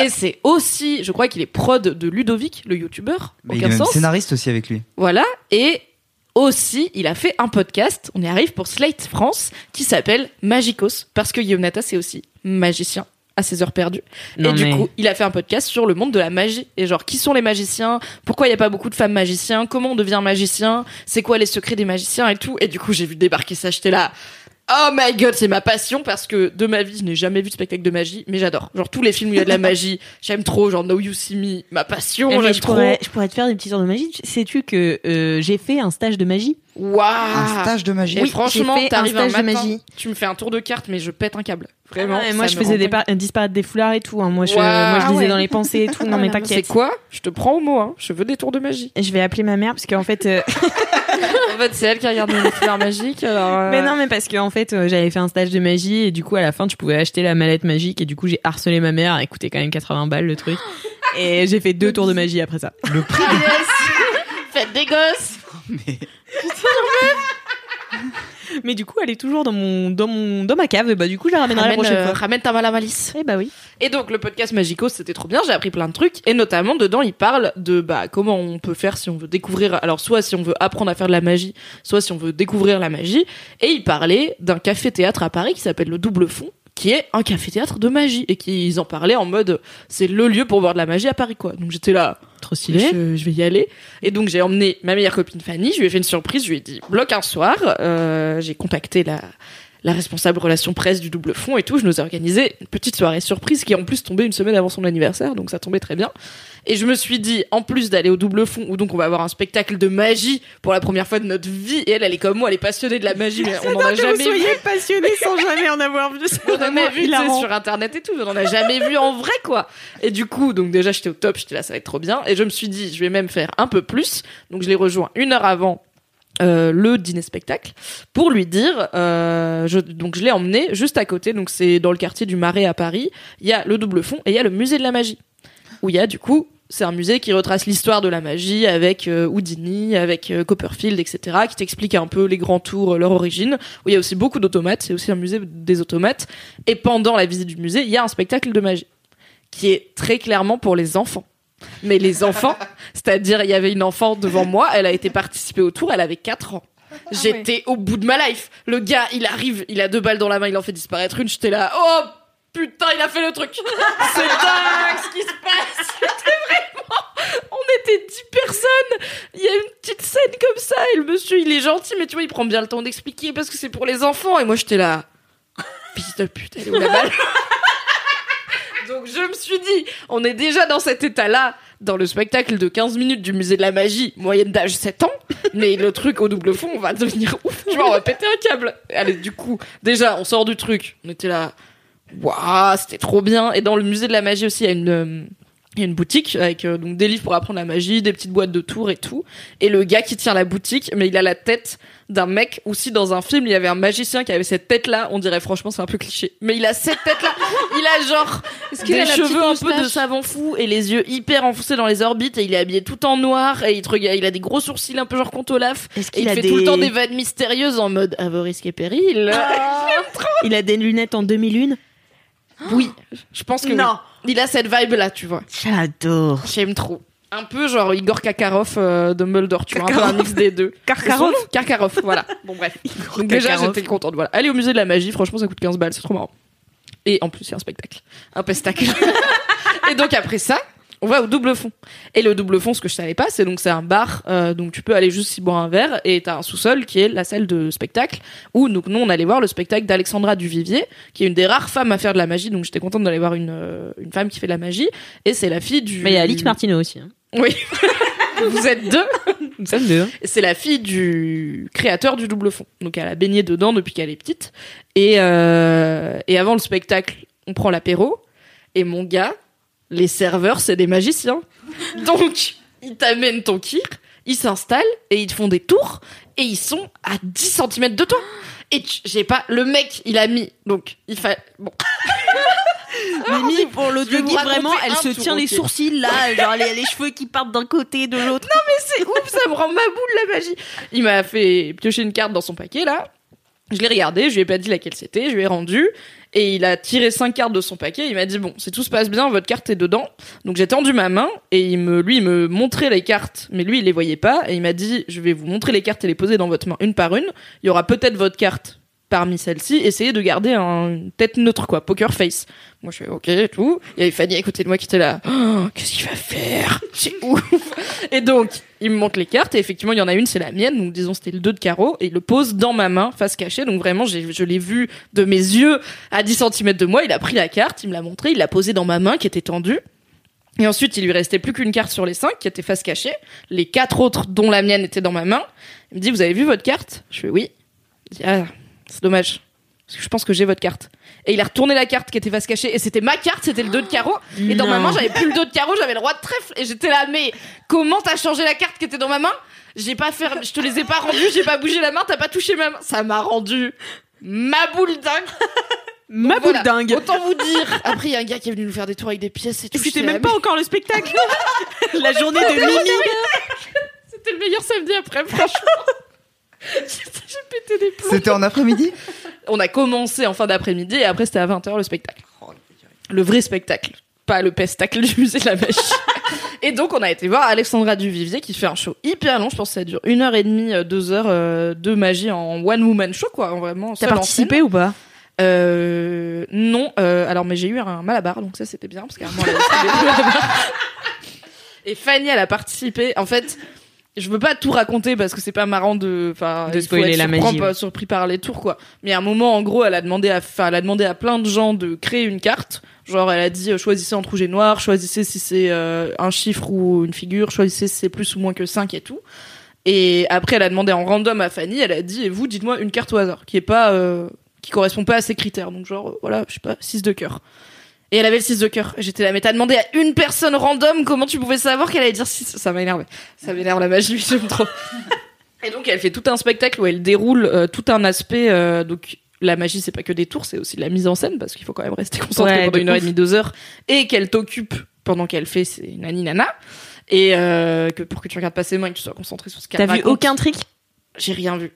Et c'est aussi, je crois qu'il est prod de Ludovic, le youtubeur. Il sens. scénariste aussi avec lui. Voilà. Et aussi, il a fait un podcast, on y arrive pour Slate France, qui s'appelle Magicos, parce que Guillaume Nata, c'est aussi magicien à ses heures perdues. Non, et du mais- coup, il a fait un podcast sur le monde de la magie. Et genre, qui sont les magiciens? Pourquoi il n'y a pas beaucoup de femmes magiciens? Comment on devient magicien? C'est quoi les secrets des magiciens et tout? Et du coup, j'ai vu débarquer ça, j'étais là... Oh my god, c'est ma passion parce que de ma vie, je n'ai jamais vu de spectacle de magie, mais j'adore. Genre tous les films où il y a de la magie, j'aime trop. Genre No You See Me, ma passion, Eh, mais j'aime je trop. pourrais, je pourrais te faire des petits tours de magie. Sais-tu que euh, j'ai fait un stage de magie? Waouh Un stage de magie. Et Oui, franchement, fait un t'arrives un, stage de matin, magie. tu me fais un tour de carte, mais je pète un câble. Vraiment. Ah Ouais, Moi, je faisais des disparaître des foulards et tout. hein. Moi, je, Waouh. moi, je Ah lisais ouais. dans les pensées et tout. Non, mais C'est t'inquiète. quoi? Je te prends au mot, hein. Je veux des tours de magie. Je vais appeler ma mère parce qu'en fait. euh, en fait, c'est elle qui regarde mes fleurs magiques. Alors, euh, Mais non, mais parce qu'en fait, euh, j'avais fait un stage de magie et du coup, à la fin, tu pouvais acheter la mallette magique et du coup, j'ai harcelé ma mère. Elle coûtait quand même 80 balles le truc. Et j'ai fait deux tours de magie après ça. Le prix Faites des gosses. mais... Mais du coup, elle est toujours dans mon, dans mon, dans ma cave. Et bah, du coup, je la ramènerai la Ramène, prochaine euh, fois. ramène ta mala malice. Eh bah oui. Et donc le podcast Magico, c'était trop bien, j'ai appris plein de trucs et notamment dedans, il parle de bah comment on peut faire si on veut découvrir alors soit si on veut apprendre à faire de la magie, soit si on veut découvrir la magie et il parlait d'un café théâtre à Paris qui s'appelle le Double Fond qui est un café théâtre de magie et qu'ils en parlaient en mode c'est le lieu pour voir de la magie à Paris quoi. Donc j'étais là Trop stylé. je, je vais y aller. Et donc j'ai emmené ma meilleure copine Fanny, je lui ai fait une surprise, je lui ai dit bloc un soir, euh, j'ai contacté la la responsable relation presse du double fond et tout, je nous ai organisé une petite soirée surprise qui en plus tombait une semaine avant son anniversaire, donc ça tombait très bien. Et je me suis dit, en plus d'aller au double fond, où donc on va avoir un spectacle de magie pour la première fois de notre vie, et elle, elle est comme moi, elle est passionnée de la magie, mais on en a jamais vu. passionné sans jamais en avoir vu. On en a vu sur internet et tout, mais on en a jamais vu en vrai quoi. Et du coup, donc déjà j'étais au top, j'étais là, ça va être trop bien. Et je me suis dit, je vais même faire un peu plus. Donc je l'ai rejoint une heure avant euh, le dîner spectacle pour lui dire. euh, je, donc je l'ai emmené juste à côté. Donc c'est dans le quartier du Marais à Paris. Il y a le double fond et il y a le musée de la magie où il y a du coup c'est un musée qui retrace l'histoire de la magie avec euh, Houdini, avec euh, Copperfield, etc., qui t'explique un peu les grands tours, euh, leur origine. Où il y a aussi beaucoup d'automates, c'est aussi un musée des automates. Et pendant la visite du musée, il y a un spectacle de magie qui est très clairement pour les enfants. Mais les enfants, c'est-à-dire il y avait une enfant devant moi, elle a été participer au tour, elle avait 4 ans. J'étais au bout de ma life. Le gars, il arrive, il a deux balles dans la main, il en fait disparaître une, j'étais là, oh putain, il a fait le truc. C'est dingue ce qui se passe. C'était vraiment, on était 10 personnes. Il y a une petite scène comme ça et le monsieur, il est gentil, mais tu vois, il prend bien le temps d'expliquer parce que c'est pour les enfants. Et moi, j'étais là, fils de pute, elle est où la balle? Donc je me suis dit, on est déjà dans cet état-là dans le spectacle de 15 minutes du musée de la magie, moyenne d'âge 7 ans, mais le truc au double fond, on va devenir ouf, tu vois, on péter un câble. Allez, du coup, déjà, on sort du truc, on était là, waouh, c'était trop bien. Et dans le musée de la magie aussi, il y a une... euh, boutique avec euh, des livres pour apprendre la magie, des petites boîtes de tours et tout. Et le gars qui tient la boutique, mais il a la tête d'un mec aussi dans un film, il y avait un magicien qui avait cette tête là, on dirait franchement c'est un peu cliché, mais il a cette tête là, il a genre qu'il des a cheveux un peu de savant fou et les yeux hyper enfoncés dans les orbites et il est habillé tout en noir et il te regarde, il a des gros sourcils un peu genre Comte Olaf Est-ce et qu'il il a fait des... tout le temps des vannes mystérieuses en mode à vos risques et périls. Il a des lunettes en demi-lune? Oui, je pense que Non. oui. il a cette vibe là, tu vois. J'adore. J'aime trop. Un peu genre Igor Kakarov euh, de Mulder, tu vois, un peu un mix des deux. Karkarov Karkarov, voilà. Bon bref. Donc déjà j'étais contente, voilà. Aller au musée de la magie, franchement ça coûte 15 balles, c'est trop marrant. Et en plus c'est un spectacle. Un pestacle. Et donc après ça, on va au double fond. Et le double fond, ce que je savais pas, c'est donc c'est un bar, euh, donc tu peux aller juste y boire un verre et t'as un sous-sol qui est la salle de spectacle où donc nous on allait voir le spectacle d'Alexandra Duvivier, qui est une des rares femmes à faire de la magie, donc j'étais contente d'aller voir une euh, une femme qui fait de la magie et c'est la fille du. Mais il y a Alix Martineau aussi. hein. Oui. Vous êtes deux. Nous sommes deux. Et C'est la fille du créateur du double fond. Donc elle a baigné dedans depuis qu'elle est petite. Et, euh, et avant le spectacle, on prend l'apéro. Et mon gars, les serveurs, c'est des magiciens. Donc, ils t'amènent ton kir, ils s'installent et ils te font des tours. Et ils sont à 10 cm de toi. Et j'ai pas, le mec, il a mis, donc, il fait, bon. Mimi, pour vous guide, vraiment, elle se tour, tient les sourcils là, genre les, les cheveux qui partent d'un côté, de l'autre. c'est ouf, ça me rend ma boule la magie. Il m'a fait piocher une carte dans son paquet là. Je l'ai regardé, je lui ai pas dit laquelle c'était, je lui ai rendu et il a tiré cinq cartes de son paquet. Il m'a dit bon, si tout se passe bien, votre carte est dedans. Donc j'ai tendu ma main et il me, lui, il me montrait les cartes, mais lui, il les voyait pas et il m'a dit je vais vous montrer les cartes et les poser dans votre main une par une. Il y aura peut-être votre carte parmi celles-ci, essayer de garder un- une tête neutre, quoi, poker face. Moi, je fais ok et tout. Il y avait Fanny à côté de moi qui était là. Oh, Qu'est-ce qu'il va faire? C'est ouf. Et donc, il me montre les cartes et effectivement, il y en a une, c'est la mienne. Donc, disons, c'était le 2 de carreau et il le pose dans ma main, face cachée. Donc, vraiment, je l'ai vu de mes yeux à 10 cm de moi. Il a pris la carte, il me l'a montré, il l'a posée dans ma main qui était tendue. Et ensuite, il lui restait plus qu'une carte sur les cinq qui était face cachée. Les quatre autres, dont la mienne, étaient dans ma main. Il me dit, vous avez vu votre carte? Je fais oui. Il dit, ah, c'est dommage. Parce que je pense que j'ai votre carte. Et il a retourné la carte qui était face cachée. Et c'était ma carte, c'était le 2 de carreau. Et dans ma main, j'avais plus le 2 de carreau, j'avais le roi de trèfle. Et j'étais là, mais comment t'as changé la carte qui était dans ma main? J'ai pas fait, je te les ai pas rendus, j'ai pas bougé la main, t'as pas touché ma main. Ça m'a rendu ma boule dingue. Ma boule voilà. dingue. Autant vous dire. Après, il y a un gars qui est venu nous faire des tours avec des pièces et tout. Et c'était même pas encore le spectacle. La journée de Mimi. C'était le meilleur samedi après, franchement. J'ai pété des plombs. C'était en après-midi On a commencé en fin d'après-midi et après c'était à 20h le spectacle. Le vrai spectacle, pas le pestacle du musée de la magie. et donc on a été voir Alexandra Duvivier qui fait un show hyper long, je pense que ça dure une heure et demie, euh, deux heures euh, de magie en one woman show quoi, vraiment. T'as participé ou pas? Euh, non, euh, alors mais j'ai eu un malabar donc ça c'était bien parce qu'à un moment elle a. Et Fanny elle a participé. En fait, je veux pas tout raconter parce que c'est pas marrant de enfin De spoiler être la magie, pas surpris par les tours quoi. Mais à un moment en gros, elle a demandé à enfin elle a demandé à plein de gens de créer une carte. Genre elle a dit euh, choisissez entre rouge et noir, choisissez si c'est euh, un chiffre ou une figure, choisissez si c'est plus ou moins que 5 et tout. Et après elle a demandé en random à Fanny, elle a dit et vous dites-moi une carte au hasard qui est pas euh, qui correspond pas à ces critères. Donc genre voilà, je sais pas, 6 de cœur. Et elle avait le 6 de cœur. J'étais là, mais t'as demandé à une personne random comment tu pouvais savoir qu'elle allait dire 6 Ça m'a énervé. Ça m'énerve la magie, j'aime trop. Et donc elle fait tout un spectacle où elle déroule euh, tout un aspect. euh, donc la magie, c'est pas que des tours, c'est aussi de la mise en scène parce qu'il faut quand même rester concentré Ouais, pendant une heure et demie, deux heures, et qu'elle t'occupe pendant qu'elle fait ses nani nana. Et euh, que pour que tu regardes pas ses mains et que tu sois concentré sur ce qu'elle T'as vu raconte. aucun trick? J'ai rien vu.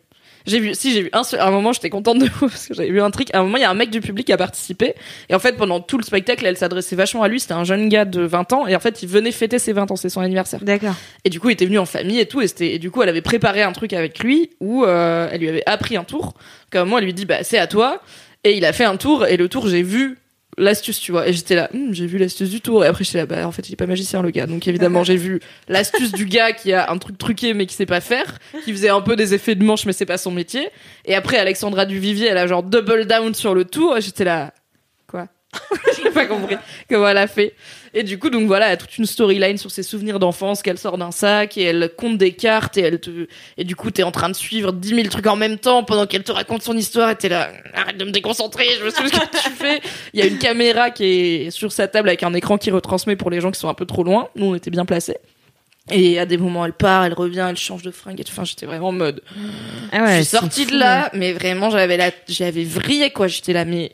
J'ai vu, si j'ai vu un seul. À un moment, j'étais contente de vous parce que j'avais vu un truc. À un moment, il y a un mec du public qui a participé. Et en fait, pendant tout le spectacle, elle s'adressait vachement à lui. C'était un jeune gars de 20 ans. Et en fait, il venait fêter ses 20 ans. C'est son anniversaire. D'accord. Et du coup, il était venu en famille et tout. Et, c'était- et du coup, elle avait préparé un truc avec lui où euh, elle lui avait appris un tour. Qu'à un moment, elle lui dit, bah, c'est à toi. Et il a fait un tour. Et le tour, j'ai vu l'astuce, tu vois. Et j'étais là, Hum, j'ai vu l'astuce du tour. Et après, j'étais là, bah, en fait, il est pas magicien, le gars. Donc, évidemment, j'ai vu l'astuce du gars qui a un truc truqué, mais qui sait pas faire. Qui faisait un peu des effets de manche, mais c'est pas son métier. Et après, Alexandra Duvivier, elle a genre double down sur le tour. Et j'étais là? j'ai pas compris comment elle a fait. Et du coup, donc voilà, elle a toute une storyline sur ses souvenirs d'enfance qu'elle sort d'un sac et elle compte des cartes et elle te, et du coup, t'es en train de suivre 10 000 trucs en même temps pendant qu'elle te raconte son histoire et t'es là, arrête de me déconcentrer, je me souviens ce que tu fais. Il y a une caméra qui est sur sa table avec un écran qui retransmet pour les gens qui sont un peu trop loin. Nous, on était bien placés. Et à des moments, elle part, elle revient, elle change de fringue et tout. Enfin, j'étais vraiment en mode, Ah ouais, je suis sortie de là, mais vraiment, j'avais la, j'avais vrillé, quoi. J'étais là, mais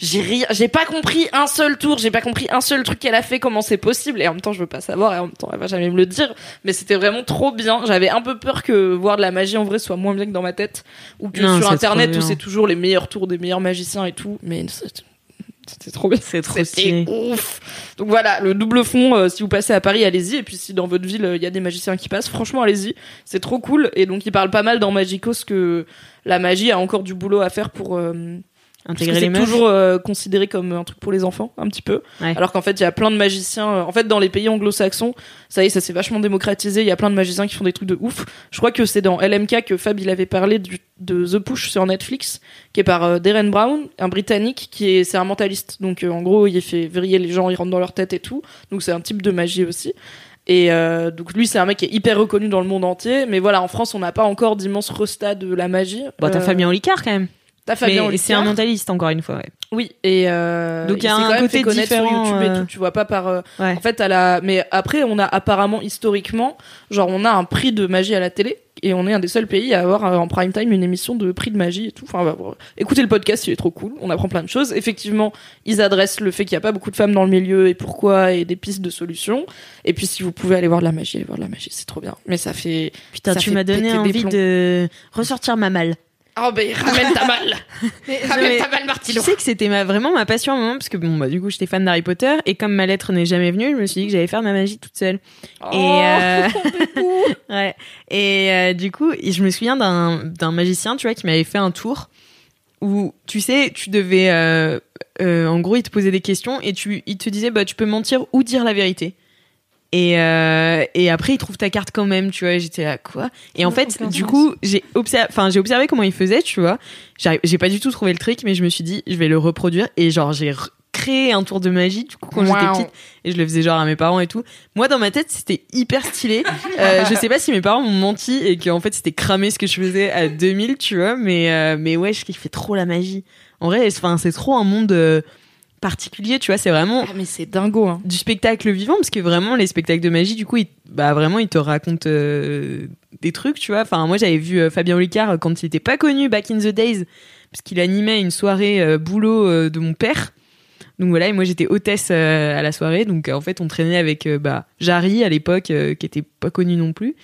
j'ai ri, j'ai pas compris un seul tour, j'ai pas compris un seul truc qu'elle a fait, comment c'est possible. Et en même temps, je veux pas savoir, et en même temps, elle va jamais me le dire. Mais c'était vraiment trop bien. J'avais un peu peur que voir de la magie en vrai soit moins bien que dans ma tête. Ou que Non, sur internet où c'est toujours les meilleurs tours des meilleurs magiciens et tout. Mais c'était trop bien. C'est trop C'était stylé. ouf. Donc voilà, le double fond, euh, si vous passez à Paris, allez-y. Et puis si dans votre ville, euh, il y a des magiciens qui passent, franchement, allez-y. C'est trop cool. Et donc, il parle pas mal dans Magicos que la magie a encore du boulot à faire pour... euh, Intégrer les c'est toujours euh, considéré comme un truc pour les enfants, un petit peu. Ouais. Alors qu'en fait, il y a plein de magiciens. euh, En fait, dans les pays anglo-saxons, ça y est, ça s'est vachement démocratisé. Il y a plein de magiciens qui font des trucs de ouf. Je crois que c'est dans LMK que Fab il avait parlé du- de The Push sur Netflix, qui est par euh, Darren Brown, un Britannique qui est c'est un mentaliste. Donc euh, en gros, il fait vriller les gens, il rentre dans leur tête et tout. Donc c'est un type de magie aussi. Et euh, donc lui, c'est un mec qui est hyper reconnu dans le monde entier. Mais voilà, en France, on n'a pas encore d'immenses restats de la magie. Bon, t'as Euh, Fabien Olicard quand même. T'as Fabien c'est un mentaliste encore une fois. Ouais. Oui, et euh, Donc, il y a un quand même côté fait connaître sur YouTube euh, et tout, tu vois pas par euh, Ouais. en fait à la mais après on a apparemment historiquement genre on a un prix de magie à la télé et on est un des seuls pays à avoir euh, en prime time une émission de prix de magie et tout. Enfin bah, écoutez le podcast, il est trop cool, on apprend plein de choses. Effectivement, ils adressent le fait qu'il y a pas beaucoup de femmes dans le milieu et pourquoi et des pistes de solutions. Et puis si vous pouvez aller voir de la magie, allez voir de la magie, c'est trop bien. Mais ça fait Putain, ça tu m'as donné envie de ressortir ma malle. Oh ben ramène ta balle. ramène ta balle Tu Martino. sais que c'était ma, vraiment ma passion à un moment, parce que bon, bah, du coup, j'étais fan d'Harry Potter, et comme ma lettre n'est jamais venue, je me suis dit que j'allais faire ma magie toute seule. Oh, et, euh, ouais. Et euh, du coup, je me souviens d'un, d'un magicien, tu vois, qui m'avait fait un tour. où tu sais, tu devais, euh, euh, en gros, il te posait des questions et tu, il te disait, bah, tu peux mentir ou dire la vérité. Et, euh, et après, il trouve ta carte quand même, tu vois. et J'étais là, quoi? Et en fait, du coup, j'ai observé, enfin, j'ai observé comment il faisait, tu vois. J'ai pas du tout trouvé le trick, mais je me suis dit, je vais le reproduire. Et genre, j'ai créé un tour de magie, du coup, quand j'étais petite. Et je le faisais genre à mes parents et tout. Moi, dans ma tête, c'était hyper stylé. Euh, je sais pas si mes parents m'ont menti et qu'en fait, c'était cramé ce que je faisais à 2000, tu vois. Mais, euh, mais ouais, je kiffais trop la magie. En vrai, c'est trop un monde euh, particulier, tu vois. C'est vraiment Ah, mais c'est dingo, hein. du spectacle vivant parce que vraiment les spectacles de magie du coup ils, bah vraiment ils te racontent euh, des trucs tu vois enfin moi j'avais vu euh, Fabien Olicard euh, quand il était pas connu back in the days parce qu'il animait une soirée euh, boulot de mon père donc voilà et moi j'étais hôtesse à la soirée donc en fait on traînait avec bah Jarry à l'époque qui était pas connu non plus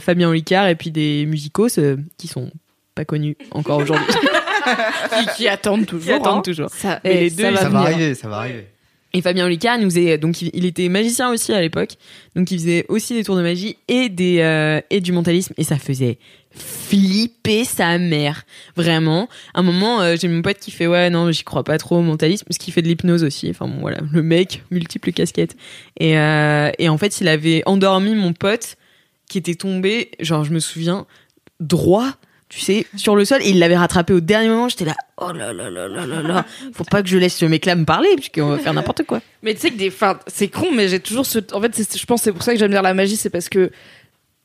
Fabien Olicard et puis des musicos qui sont pas connus encore aujourd'hui qui, qui attendent toujours. qui attendent hein. toujours Ça, Mais les deux, ça ils va Ça va venir. arriver, ça va arriver. Et Fabien Olicard il nous faisait donc il, était magicien aussi à l'époque, donc il faisait aussi des tours de magie et des euh, et du mentalisme et ça faisait flipper sa mère vraiment. À un moment euh, j'ai mon pote qui fait ouais non j'y crois pas trop au mentalisme parce qu'il fait de l'hypnose aussi. Enfin bon voilà le mec multiples casquettes et euh, et en fait il avait endormi mon pote qui était tombé genre je me souviens droit tu sais, sur le sol, et il l'avait rattrapé au dernier moment. J'étais là, oh là là là là là là, faut pas que je laisse mec-là me parler, puisqu'on va faire n'importe quoi. Mais tu sais que des, enfin, c'est con, mais j'ai toujours ce, en fait, je pense c'est pour ça que j'aime lire la magie, c'est parce que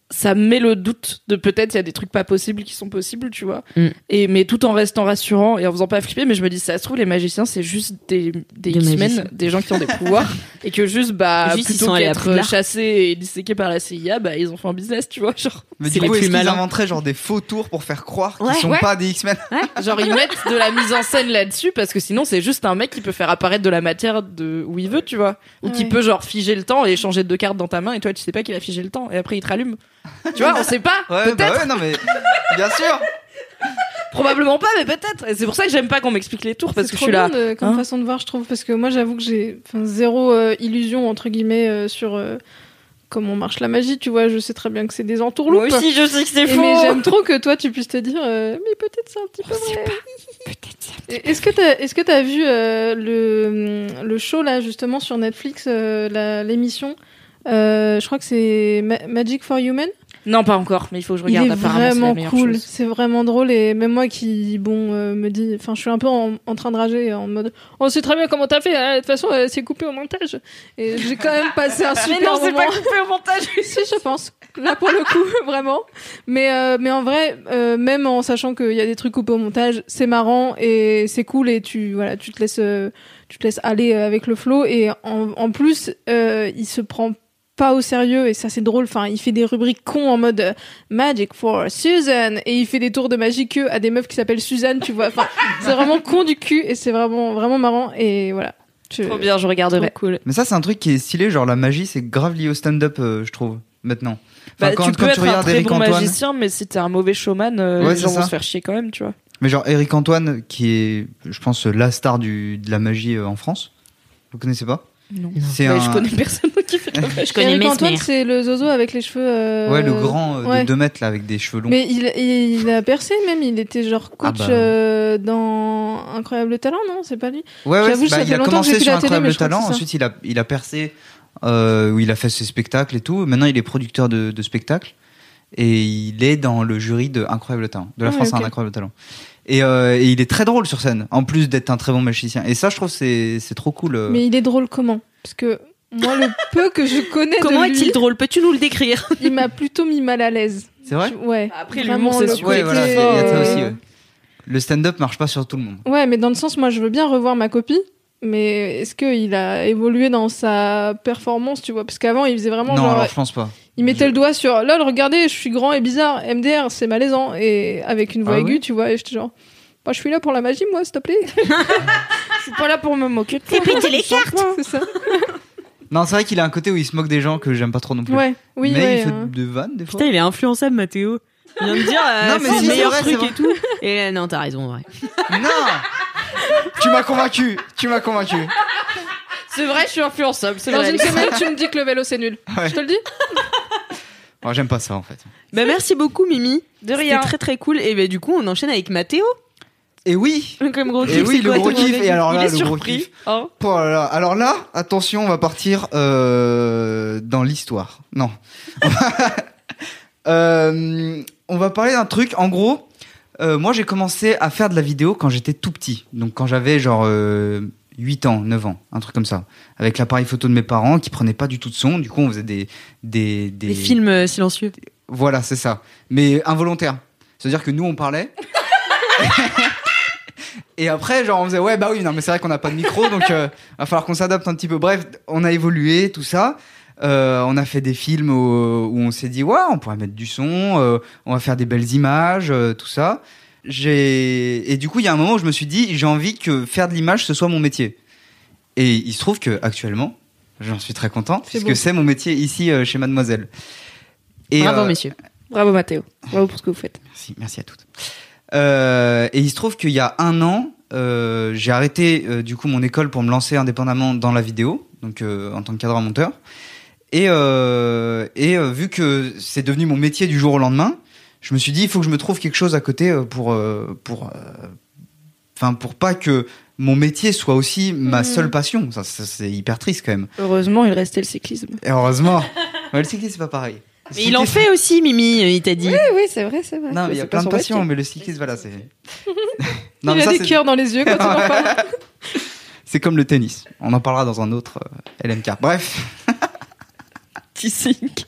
ça me met le doute de peut-être il y a des trucs pas possibles qui sont possibles, tu vois. Mm. Et mais tout en restant rassurant et en faisant pas flipper, mais je me dis ça se trouve les magiciens c'est juste des des, Des X-Men, magiciens. des gens qui ont des pouvoirs et que juste bah Juste, ils plutôt sont qu'être chassés et disséqués par la CIA, bah ils ont fait un business, tu vois, genre. Mais C'est du les coup, plus est-ce qu'ils inventeraient genre des faux tours pour faire croire qu'ils Ouais. sont Ouais. pas des X-Men? Genre ils mettent de la mise en scène là-dessus parce que sinon c'est juste un mec qui peut faire apparaître de la matière de où il veut, tu vois, ou qui peut genre figer le temps et changer deux cartes dans ta main et toi tu sais pas qu'il a figé le temps et après il te rallume. Tu vois, on sait pas, Ouais, peut-être, bah ouais, non mais bien sûr. probablement pas, mais peut-être. Et c'est pour ça que j'aime pas qu'on m'explique les tours parce C'est que je suis là. de- comme Hein façon de voir, je trouve, parce que moi, j'avoue que j'ai zéro euh, illusion entre guillemets euh, sur euh, comment marche la magie. Tu vois, je sais très bien que c'est des entourloupes. Moi aussi je sais que c'est Et faux. mais j'aime trop que toi, tu puisses te dire, euh, mais peut-être c'est un petit peu vrai. Et Est-ce que t'as, est-ce que t'as vu euh, le le show là justement sur Netflix, euh, la- l'émission? Euh, je crois que c'est Ma- Magic for Human. Non, pas encore, mais il faut que je Il regarde. est c'est la vraiment cool, c'est vraiment drôle et même moi qui bon euh, me dis, enfin je suis un peu en, en train de rager en mode, on sait très bien comment t'as fait, hein, de toute façon euh, c'est coupé au montage et j'ai quand même passé un super Mais non, c'est moment. pas coupé au montage. si je pense, là pour le coup vraiment, mais euh, mais en vrai même en sachant qu'il y a des trucs coupés au montage, c'est marrant et c'est cool et tu voilà tu te laisses tu te laisses aller avec le flow et en, en plus euh, il se prend pas au sérieux et ça c'est drôle enfin il fait des rubriques cons en mode euh, Magic for Susan et il fait des tours de magie que à des meufs qui s'appellent Suzanne tu vois enfin c'est vraiment con du cul et c'est vraiment vraiment marrant et voilà Je- Trop bien, je regarderai. cool. Mais ça, c'est un truc qui est stylé. Genre la magie, c'est grave lié au stand-up, euh, je trouve maintenant. Enfin, Bah, quand tu quand peux être un regardes très Eric bon Antoine, magicien, mais si t'es un mauvais showman, euh, Ouais, les c'est gens vont se faire chier quand même, tu vois. mais genre Eric Antoine, qui est, je pense, la star du, de la magie euh, en France. Vous connaissez pas? Non. C'est Ouais, un. Je connais personne qui fait de la magie. Je connais Eric. Antoine c'est le zozo avec les cheveux euh, Ouais, le grand euh, ouais. de 2 mètres là, avec des cheveux longs. Mais il, il, il a percé même, il était genre coach Ah bah. euh, dans Incroyable Talent, non C'est pas lui? Ouais, ouais, J'avoue, bah, ça il fait a longtemps que j'ai commencé sur télé, Incroyable Talent, ensuite il a, il a percé, euh, où il a fait ses spectacles et tout. Maintenant il est producteur de, de spectacles et il est dans le jury de Incroyable Talent, de la Ah France à ok. un Incroyable Talent. Et, euh, et il est très drôle sur scène, en plus d'être un très bon magicien. Et ça, je trouve, c'est c'est trop cool. euh. Mais il est drôle comment? Parce que moi, le peu que je connais Comment de lui, est-il drôle? Peux-tu nous le décrire? Il m'a plutôt mis mal à l'aise. C'est vrai? Ouais. Après, Vraiment, l'humour, c'est. Ouais, voilà, il y a ça euh, aussi. ouais. Le stand-up marche pas sur tout le monde. Ouais, mais dans le sens, moi, je veux bien revoir ma copie. Mais est-ce qu'il a évolué dans sa performance, tu vois? Parce qu'avant, il faisait vraiment non, genre. alors je pense pas. Il mettait le doigt sur lol, regardez, je suis grand et bizarre, MDR, c'est malaisant. Et avec une voix Ah aiguë, tu vois, et j'étais genre, bah, je suis là pour la magie, moi, s'il te plaît. Je suis pas là pour me moquer de toi. péter les cartes c'est ça. Non, c'est vrai qu'il a un côté où il se moque des gens que j'aime pas trop non plus. Ouais, oui, mais ouais, il fait hein. de vannes des fois. Putain, il est influençable, Mathéo. Il vient de dire, euh, Non, mais c'est si, le c'est meilleur vrai, truc c'est et tout. Et euh, non, t'as raison, ouais. Non Tu m'as convaincu Tu m'as convaincu C'est vrai, je suis influençable. C'est Dans vrai. une semaine, tu me dis que le vélo, c'est nul. Ouais. Je te le dis Bon, J'aime pas ça en fait. Bah, merci beaucoup, Mimi. De rien. C'était très très cool. Et bah, du coup, on enchaîne avec Mathéo. Et oui Comme gros Et kiff, oui, c'est le quoi gros ton kiff. Et alors Il là, est le gros surpris. kiff. Oh là là. Alors là, attention, on va partir euh, dans l'histoire. Non. Euh, on va parler d'un truc. En gros, euh, moi j'ai commencé à faire de la vidéo quand j'étais tout petit. Donc quand j'avais genre euh, 8 ans, 9 ans, un truc comme ça. Avec l'appareil photo de mes parents qui prenaient pas du tout de son. Du coup, on faisait des... Des, des... Des films euh, silencieux. Voilà, c'est ça. Mais involontaire. C'est-à-dire que nous, on parlait. Et après, genre, on faisait, ouais, bah oui, non, mais c'est vrai qu'on n'a pas de micro, donc euh, va falloir qu'on s'adapte un petit peu. Bref, on a évolué, tout ça. Euh, on a fait des films où, où on s'est dit, ouais, on pourrait mettre du son, euh, on va faire des belles images, euh, tout ça. J'ai et du coup, il y a un moment où je me suis dit, j'ai envie que faire de l'image ce soit mon métier. Et il se trouve que actuellement, j'en suis très content, puisque beau. c'est mon métier ici chez Mademoiselle. Et, Bravo, messieurs. Bravo Mathéo. Bravo pour ce que vous faites. Merci, merci à toutes. Et il se trouve qu'il y a un an, euh, j'ai arrêté euh, du coup mon école pour me lancer indépendamment dans la vidéo, donc euh, en tant que cadre monteur. Et, euh, et euh, vu que c'est devenu mon métier du jour au lendemain, je me suis dit il faut que je me trouve quelque chose à côté euh, pour pour euh, enfin pour pas que mon métier soit aussi ma Mhm. seule passion. Ça, ça, c'est hyper triste quand même. Heureusement, il restait le cyclisme. Et heureusement. Ouais, le cyclisme c'est pas pareil. Mais il en fait aussi, Mimi, il t'a dit. Oui, oui, c'est vrai, c'est vrai. Non, mais il y a plein de passions, mais le cyclisme, voilà, c'est. Il mais a ça, des cœurs dans les yeux quand on en parle. C'est comme le tennis. On en parlera dans un autre euh, LMK. Bref.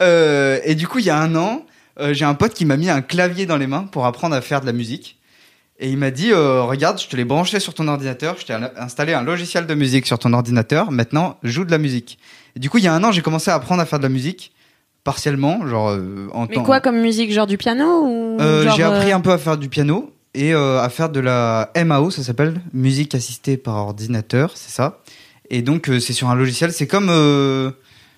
Euh, et du coup, il y a un an, euh, j'ai un pote qui m'a mis un clavier dans les mains pour apprendre à faire de la musique. Et il m'a dit, euh, regarde, je te l'ai branché sur ton ordinateur, je t'ai al- installé un logiciel de musique sur ton ordinateur, maintenant joue de la musique. Et du coup, il y a un an, j'ai commencé à apprendre à faire de la musique, partiellement, genre euh, en Mais temps- quoi comme musique Genre du piano ou Euh, genre, J'ai appris un peu à faire du piano et euh, à faire de la MAO, ça s'appelle musique assistée par ordinateur, c'est ça. Et donc euh, c'est sur un logiciel, c'est comme euh,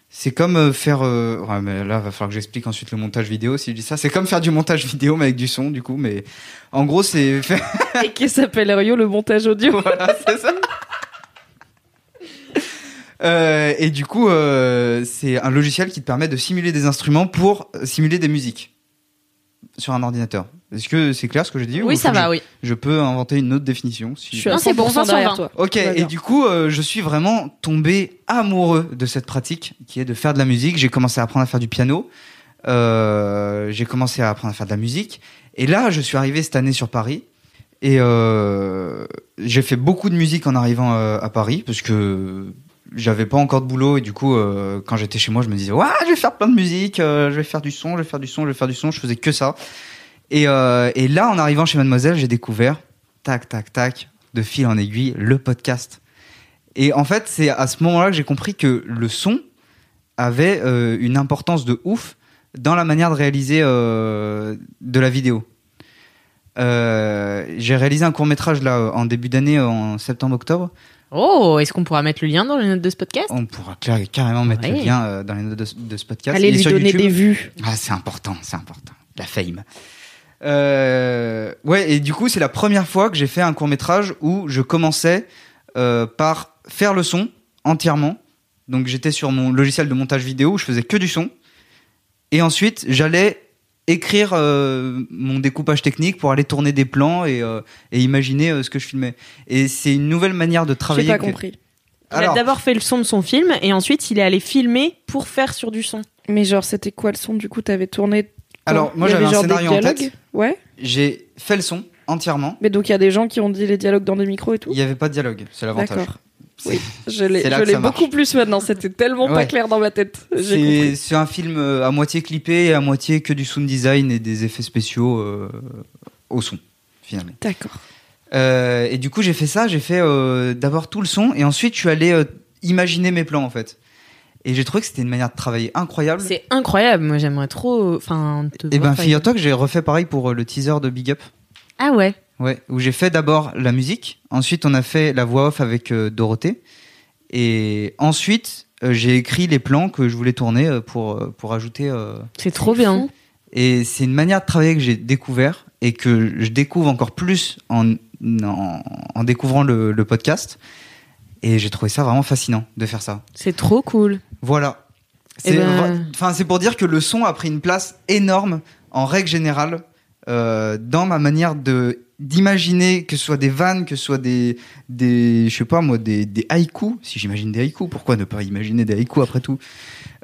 c'est comme euh, faire euh, ouais, mais là va falloir que j'explique ensuite le montage vidéo si je dis ça, c'est comme faire du montage vidéo mais avec du son du coup mais en gros c'est Et qui s'appelle Rio, le montage audio. voilà, c'est ça. Euh, et du coup, euh, c'est un logiciel qui te permet de simuler des instruments pour simuler des musiques sur un ordinateur. Est-ce que c'est clair ce que j'ai dit Oui, ou ça va, je, oui. je peux inventer une autre définition si Je suis c'est bon, 100% 20 sur derrière 20. toi. Ok, et bien. du coup, euh, je suis vraiment tombé amoureux de cette pratique qui est de faire de la musique. J'ai commencé à apprendre à faire du piano. Euh, j'ai commencé à apprendre à faire de la musique. Et là, je suis arrivé cette année sur Paris. Et euh, j'ai fait beaucoup de musique en arrivant euh, à Paris parce que j'avais pas encore de boulot et du coup euh, quand j'étais chez moi je me disais ouais je vais faire plein de musique euh, je vais faire du son je vais faire du son je vais faire du son je faisais que ça et, euh, et là en arrivant chez Mademoiselle j'ai découvert tac tac tac de fil en aiguille le podcast et en fait c'est à ce moment-là que j'ai compris que le son avait euh, une importance de ouf dans la manière de réaliser euh, de la vidéo j'ai réalisé un court métrage là en début d'année en septembre-octobre. Oh, est-ce qu'on pourra mettre le lien dans les notes de ce podcast? On pourra car- carrément mettre le lien dans les notes de, ce podcast. Allez Il lui sur donner YouTube. des vues. Ah, c'est important, c'est important. La fame. Euh, ouais, et du coup, c'est la première fois que j'ai fait un court métrage où je commençais euh, par faire le son entièrement. Donc, j'étais sur mon logiciel de montage vidéo où je faisais que du son. Et ensuite, j'allais écrire euh, mon découpage technique pour aller tourner des plans et, euh, et imaginer euh, ce que je filmais. Et c'est une nouvelle manière de J'ai travailler. pas que- compris. Il Alors- a d'abord fait le son de son film et ensuite il est allé filmer pour faire sur du son. Mais genre, c'était quoi le son? Du coup, t'avais tourné. Alors, moi, j'avais un scénario en tête. Ouais. J'ai fait le son entièrement. Mais donc, il y a des gens qui ont dit les dialogues dans des micros et tout Il n'y avait pas de dialogue, c'est l'avantage. Oui, je l'ai beaucoup plus maintenant. C'était tellement pas clair dans ma tête. C'est un film euh, à moitié clippé et à moitié que du sound design et des effets spéciaux euh, au son, finalement. D'accord. Euh, et du coup, j'ai fait ça, j'ai fait euh, d'abord tout le son et ensuite je suis allé imaginer mes plans en fait. Et j'ai trouvé que c'était une manière de travailler incroyable. C'est incroyable, moi j'aimerais trop. Enfin, Et voir ben, figure-toi que j'ai refait pareil pour euh, le teaser de Big Up. Ah ouais. Ouais, où j'ai fait d'abord la musique, ensuite on a fait la voix off avec euh, Dorothée, et ensuite euh, j'ai écrit les plans que je voulais tourner euh, pour, pour ajouter. C'est trop bien. Et c'est une manière de travailler que j'ai découvert et que je découvre encore plus en, en, en découvrant le, le podcast. Et j'ai trouvé ça vraiment fascinant de faire ça. C'est trop cool. Voilà. Eh C'est ben- c'est pour dire que le son a pris une place énorme en règle générale euh, dans ma manière de d'imaginer que ce soit des vannes, que ce soit des des je sais pas moi des des haïkus. Si j'imagine des haïkus, pourquoi ne pas imaginer des haïkus après tout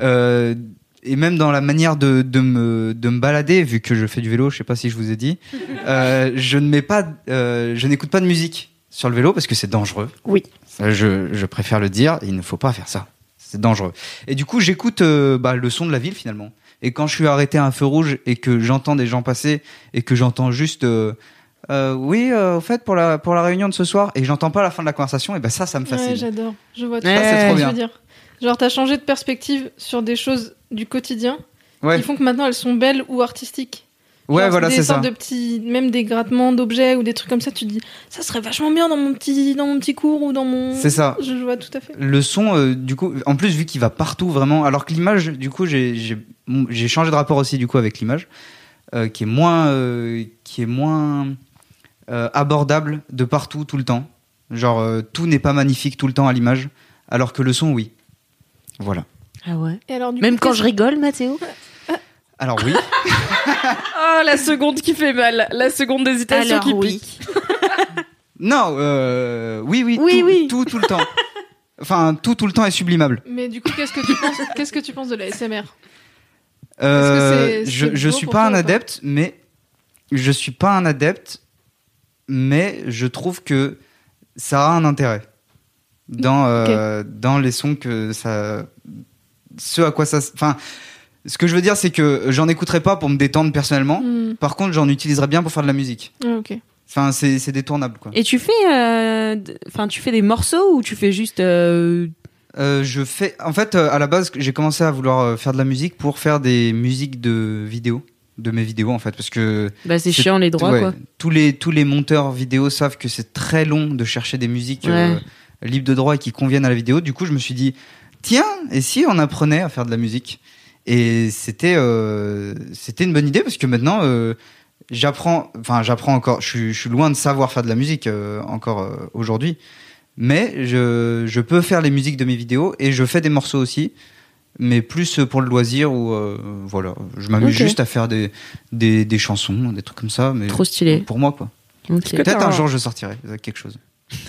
Euh, et même dans la manière de, de, me, de me balader, vu que je fais du vélo, je sais pas si je vous ai dit, euh, je ne mets pas, euh, je n'écoute pas de musique sur le vélo parce que c'est dangereux. Oui. Je, je préfère le dire. Il ne faut pas faire ça. C'est dangereux. Et du coup, j'écoute euh, bah, le son de la ville finalement. Et quand je suis arrêté à un feu rouge et que j'entends des gens passer et que j'entends juste euh, euh, oui, euh, au fait pour la pour la réunion de ce soir et que j'entends pas la fin de la conversation, et ben ça, ça me fascine. Ouais, j'adore. Je vois tout Ça, à c'est fait trop ce que bien. tu veux dire. Genre, t'as changé de perspective sur des choses du quotidien Ouais. qui font que maintenant elles sont belles ou artistiques. Ouais, Genre, voilà, c'est ça. sortes de petits, même des grattements d'objets ou des trucs comme ça. Tu te dis, ça serait vachement bien dans mon petit, dans mon petit cours ou dans mon. C'est ça. Je vois tout à fait. Le son, euh, du coup, en plus vu qu'il va partout vraiment, alors que l'image, du coup, j'ai j'ai j'ai changé de rapport aussi du coup avec l'image, euh, qui est moins euh, qui est moins euh, abordable de partout tout le temps. Genre euh, tout n'est pas magnifique tout le temps à l'image, alors que le son, oui. Voilà. Ah ouais. Et alors, du Même coup, quand je rigole, Mathéo Alors oui. Oh, la seconde qui fait mal. La seconde d'hésitation Alors, qui oui. pique. non, euh, oui, oui, Oui, tout, oui. tout, tout le temps. Enfin, tout, tout le temps est sublimable. Mais du coup, qu'est-ce que tu penses Qu'est-ce que tu penses de la SMR Euh, je c'est je beau suis pas toi un adepte, mais je suis pas un adepte, mais je trouve que ça a un intérêt dans euh, dans les sons que ça, ce à quoi ça, enfin, ce que je veux dire, c'est que j'en écouterai pas pour me détendre personnellement. Hmm. Par contre, j'en utiliserai bien pour faire de la musique. Ah, ok. Enfin, c'est détournable quoi. Et tu fais, euh, enfin, tu fais des morceaux ou tu fais juste euh, Euh, je fais, en fait, à la base, j'ai commencé à vouloir faire de la musique pour faire des musiques de vidéos, de mes vidéos en fait, parce que Bah, c'est chiant les droits, Ouais, quoi. Tous les, tous les monteurs vidéo savent que c'est très long de chercher des musiques Ouais. libres de droit et qui conviennent à la vidéo. Du coup, je me suis dit, tiens, et si on apprenait à faire de la musique? Et c'était euh, c'était une bonne idée parce que maintenant, euh, j'apprends, enfin, j'apprends encore, je suis, je suis loin de savoir faire de la musique euh, encore euh, aujourd'hui. Mais je, je peux faire les musiques de mes vidéos et je fais des morceaux aussi, mais plus pour le loisir ou euh, voilà. Je m'amuse juste à faire des, des, des chansons, des trucs comme ça. Mais Trop stylé. Pour moi, quoi. Peut-être un un- jour je sortirai avec quelque chose.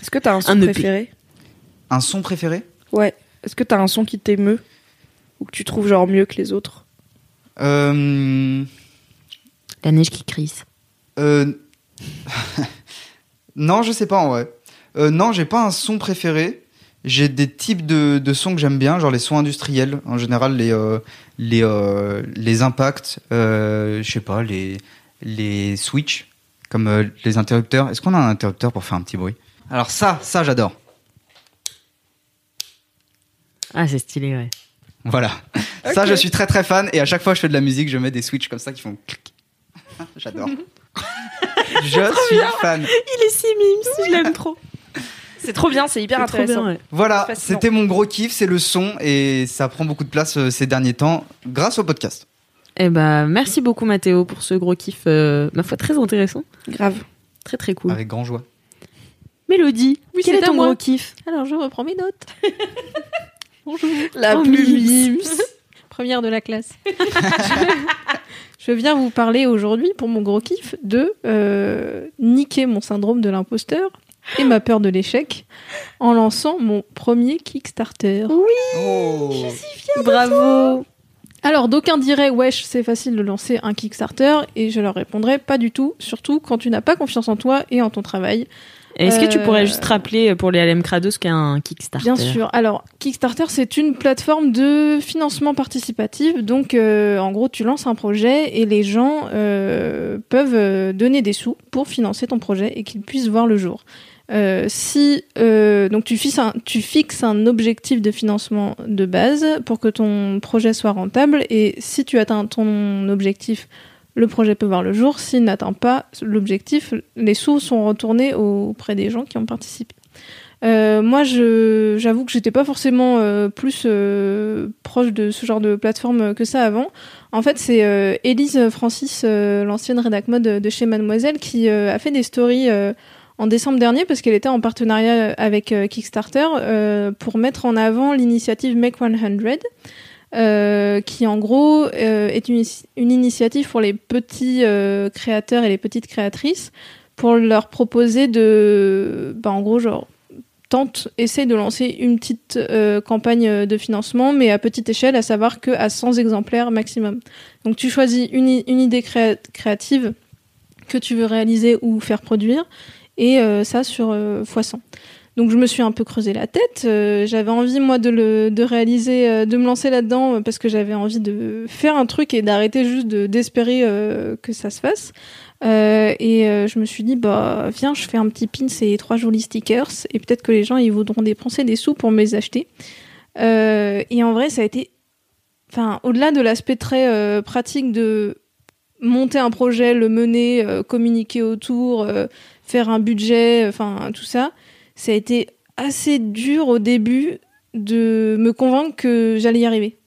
Est-ce que t'as un son Un EP. préféré? Un son préféré? Ouais. Est-ce que t'as un son qui t'émeut? Ou que tu trouves genre mieux que les autres euh, La neige qui crisse. euh, Non, je sais pas en vrai. Euh, non, j'ai pas un son préféré. J'ai des types de, de sons que j'aime bien, genre les sons industriels. En général, les euh, les euh, les impacts, euh, je sais pas, les les switches, comme euh, les interrupteurs. Est-ce qu'on a un interrupteur pour faire un petit bruit? Alors ça, ça j'adore. Ah, c'est stylé, ouais. Voilà. Ça, je suis très très fan. Et à chaque fois que je fais de la musique, je mets des switches comme ça qui font clic. J'adore. je suis fan. Il est si mimes, je l'aime trop. C'est trop bien, c'est hyper intéressant. bien, ouais. Voilà, c'était mon gros kiff, c'est le son et ça prend beaucoup de place euh, ces derniers temps grâce au podcast. Eh bah, merci beaucoup, Mathéo, pour ce gros kiff, euh, ma foi, très intéressant. Grave. Très, très cool. Avec grand joie. Mélodie, Oui, quel c'est est à ton moi. gros kiff? Alors, je reprends mes notes. Bonjour. La Oh, plus mimes. Première de la classe. je viens vous parler aujourd'hui, pour mon gros kiff, de euh, niquer mon syndrome de l'imposteur et ma peur de l'échec en lançant mon premier Kickstarter. Oh. Bravo Alors, d'aucuns diraient, wesh, c'est facile de lancer un Kickstarter, et je leur répondrais, pas du tout, surtout quand tu n'as pas confiance en toi et en ton travail. Est-ce que tu Euh, pourrais juste rappeler pour les LM Crado ce qu'est un Kickstarter? Bien sûr. Alors, Kickstarter, c'est une plateforme de financement participatif. Donc, euh, en gros, tu lances un projet et les gens euh, peuvent euh, donner des sous pour financer ton projet et qu'il puisse voir le jour. Euh, si euh, donc tu fixes, un, tu fixes un objectif de financement de base pour que ton projet soit rentable et si tu atteins ton objectif, le projet peut voir le jour. S'il n'atteint pas l'objectif, les sous sont retournés auprès des gens qui ont participé. Euh, moi, j'avoue que j'étais pas forcément euh, plus euh, proche de ce genre de plateforme que ça avant. En fait, c'est Élise Francis, l'ancienne rédac mode de chez Mademoiselle, qui a fait des stories en décembre dernier parce qu'elle était en partenariat avec Kickstarter pour mettre en avant l'initiative Make 100. Euh, qui en gros euh, est une, une initiative pour les petits euh, créateurs et les petites créatrices pour leur proposer de, bah, en gros, genre, tente, essaye de lancer une petite euh, campagne de financement, mais à petite échelle, à savoir que à 100 exemplaires maximum. Donc tu choisis une, une idée créa- créative que tu veux réaliser ou faire produire, et euh, ça sur euh, x 100. Donc je me suis un peu creusé la tête. euh, j'avais envie moi de réaliser, euh, de me lancer là-dedans euh, parce que j'avais envie de faire un truc et d'arrêter juste de d'espérer que ça se fasse. Et je me suis dit bah viens, je fais un petit pin et trois jolis stickers et peut-être que les gens ils voudront dépenser des sous pour me les acheter. Et en vrai ça a été, enfin au-delà de l'aspect très pratique de monter un projet, le mener, communiquer autour, faire un budget, enfin tout ça ça a été assez dur au début de me convaincre que j'allais y arriver.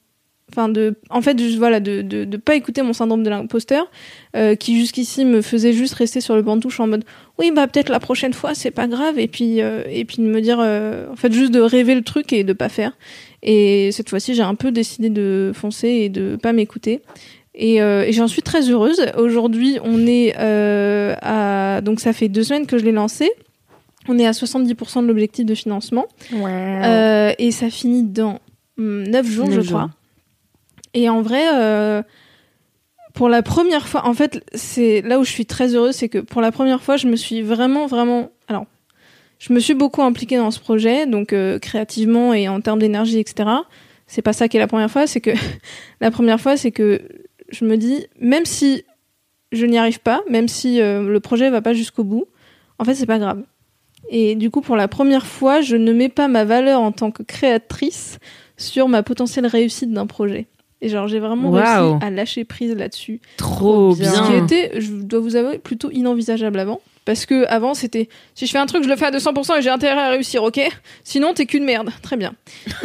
Enfin, de, en fait, voilà, de, de, de pas écouter mon syndrome de l'imposteur, euh, qui jusqu'ici me faisait juste rester sur le banc de touche en mode, oui, bah peut-être la prochaine fois, c'est pas grave, et puis, euh, et puis de me dire, euh, en fait, juste de rêver le truc et de pas faire. Et cette fois-ci, j'ai un peu décidé de foncer et de pas m'écouter. Et, j'en suis très heureuse. Aujourd'hui, on est à, donc ça fait deux semaines que je l'ai lancé. On est à 70% de l'objectif de financement. Euh, et ça finit dans 9 jours, Neuf je jours. crois. Et en vrai, euh, pour la première fois, en fait, c'est là où je suis très heureuse, c'est que pour la première fois, je me suis vraiment, vraiment. Alors, je me suis beaucoup impliquée dans ce projet, donc euh, créativement et en termes d'énergie, etc. C'est pas ça qui est la première fois, c'est que la première fois, c'est que je me dis, même si je n'y arrive pas, même si le projet va pas jusqu'au bout, en fait, c'est pas grave. Et du coup, pour la première fois, je ne mets pas ma valeur en tant que créatrice sur ma potentielle réussite d'un projet. Et genre, j'ai vraiment réussi à lâcher prise là-dessus. Trop bien. Ce qui était, je dois vous avouer, plutôt inenvisageable avant. Parce que avant, c'était si je fais un truc, je le fais à 200% et j'ai intérêt à réussir, ok? Sinon, t'es qu'une merde. Très bien.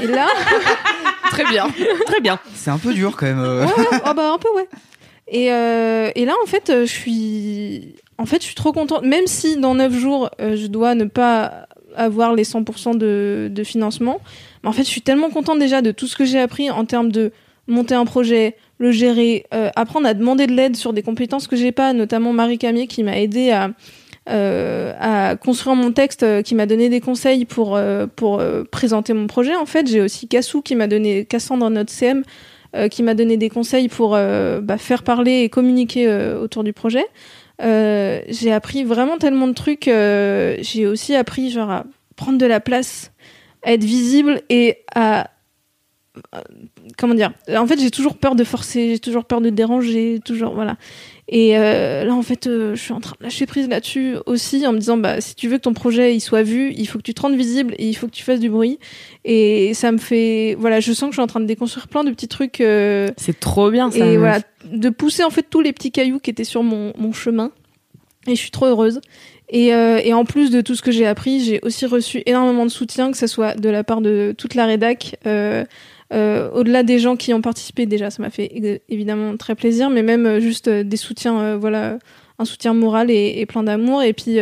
Et là, Très bien. Très bien. C'est un peu dur quand même. euh. Ouais, ouais, ah bah un peu ouais. Et, euh, et là en fait euh, je suis en fait je suis trop contente même si dans 9 jours euh, je dois ne pas avoir les 100% de, financement mais en fait je suis tellement contente déjà de tout ce que j'ai appris en termes de monter un projet le gérer euh, apprendre à demander de l'aide sur des compétences que j'ai pas notamment Marie Camier qui m'a aidé à euh, construire mon texte, qui m'a donné des conseils pour présenter mon projet. En fait, j'ai aussi Cassou qui m'a donné Cassandre notre CM qui m'a donné des conseils pour bah, faire parler et communiquer autour du projet. Euh, j'ai appris vraiment tellement de trucs. euh, j'ai aussi appris genre à prendre de la place, à être visible et à comment dire? En fait, j'ai toujours peur de forcer, j'ai toujours peur de déranger, toujours voilà. Et euh, là, en fait, euh, je suis en train de lâcher prise là-dessus aussi, en me disant, bah, si tu veux que ton projet il soit vu, il faut que tu te rendes visible et il faut que tu fasses du bruit. Et ça me fait, voilà, je sens que je suis en train de déconstruire plein de petits trucs. euh, C'est trop bien ça. et voilà, de pousser en fait tous les petits cailloux qui étaient sur mon, mon chemin. Et je suis trop heureuse. Et, euh, et en plus de tout ce que j'ai appris, j'ai aussi reçu énormément de soutien, que ce soit de la part de toute la rédac, euh, euh, au-delà des gens qui ont participé déjà, ça m'a fait évidemment très plaisir, mais même euh, juste euh, des soutiens, voilà, un soutien moral et, et plein d'amour. Et puis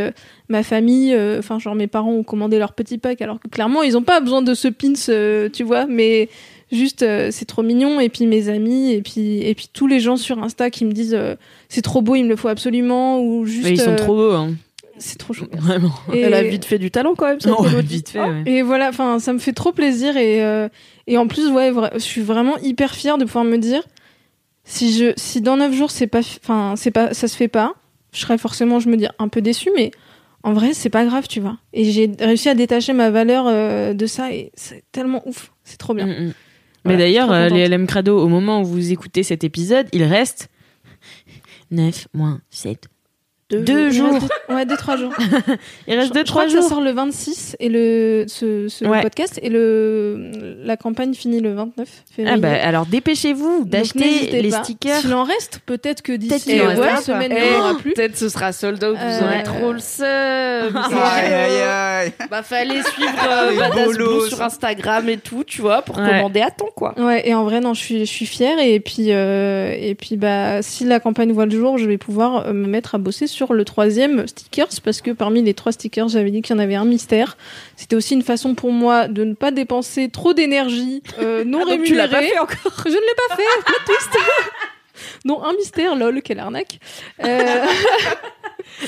ma famille, enfin genre mes parents ont commandé leur petit pack, alors que clairement ils ont pas besoin de ce pins, tu vois, mais juste euh, c'est trop mignon. Et puis mes amis, et puis et puis tous les gens sur Insta qui me disent euh, c'est trop beau, il me le faut absolument, ou juste Mais ils sont euh, trop beaux, hein. C'est trop chou. Vraiment. Et- Elle a vite fait du talent quand même, cette Oh, Elodie. vite fait, ouais. Et voilà, enfin, ça me fait trop plaisir et euh, et en plus, ouais, vra- je suis vraiment hyper fière de pouvoir me dire si je si dans 9 jours c'est pas, fi- enfin, c'est pas, ça se fait pas, je serais forcément, je me dis un peu déçue, mais en vrai, c'est pas grave, tu vois. Et j'ai réussi à détacher ma valeur euh, de ça et c'est tellement ouf, c'est trop bien. Mm, mm. Mais Voilà, d'ailleurs, euh, les LM Crado, au moment où vous écoutez cet épisode, il reste 9 moins 7. Deux, jours. deux- ouais, deux trois jours. Il reste Je- 2 je crois 3 que jours. ça sort le 26 et le ce, ce Ouais. podcast et le la campagne finit le 29 février. Ah bah alors dépêchez-vous d'acheter les pas. stickers. S'il en reste, peut-être que d'ici euh, une pas. semaine, il Eh, n'y en aura plus. Peut-être ce sera sold out, vous Euh, aurez trop le seum. Aïe aïe aïe. Bah fallait suivre euh, Badass. Blue sur Instagram et tout, tu vois, pour Ouais. commander à temps quoi. Ouais, et en vrai, non, je suis, je suis fière. Et puis, euh, et puis, bah, si la campagne voit le jour, je vais pouvoir euh, me mettre à bosser sur le troisième stickers parce que parmi les trois stickers, j'avais dit qu'il y en avait un mystère. C'était aussi une façon pour moi de ne pas dépenser trop d'énergie euh, non Ah, donc tu l'as rémunérée. pas fait encore. Je ne l'ai pas fait. plot twist. non, un mystère, lol, quelle arnaque. Euh,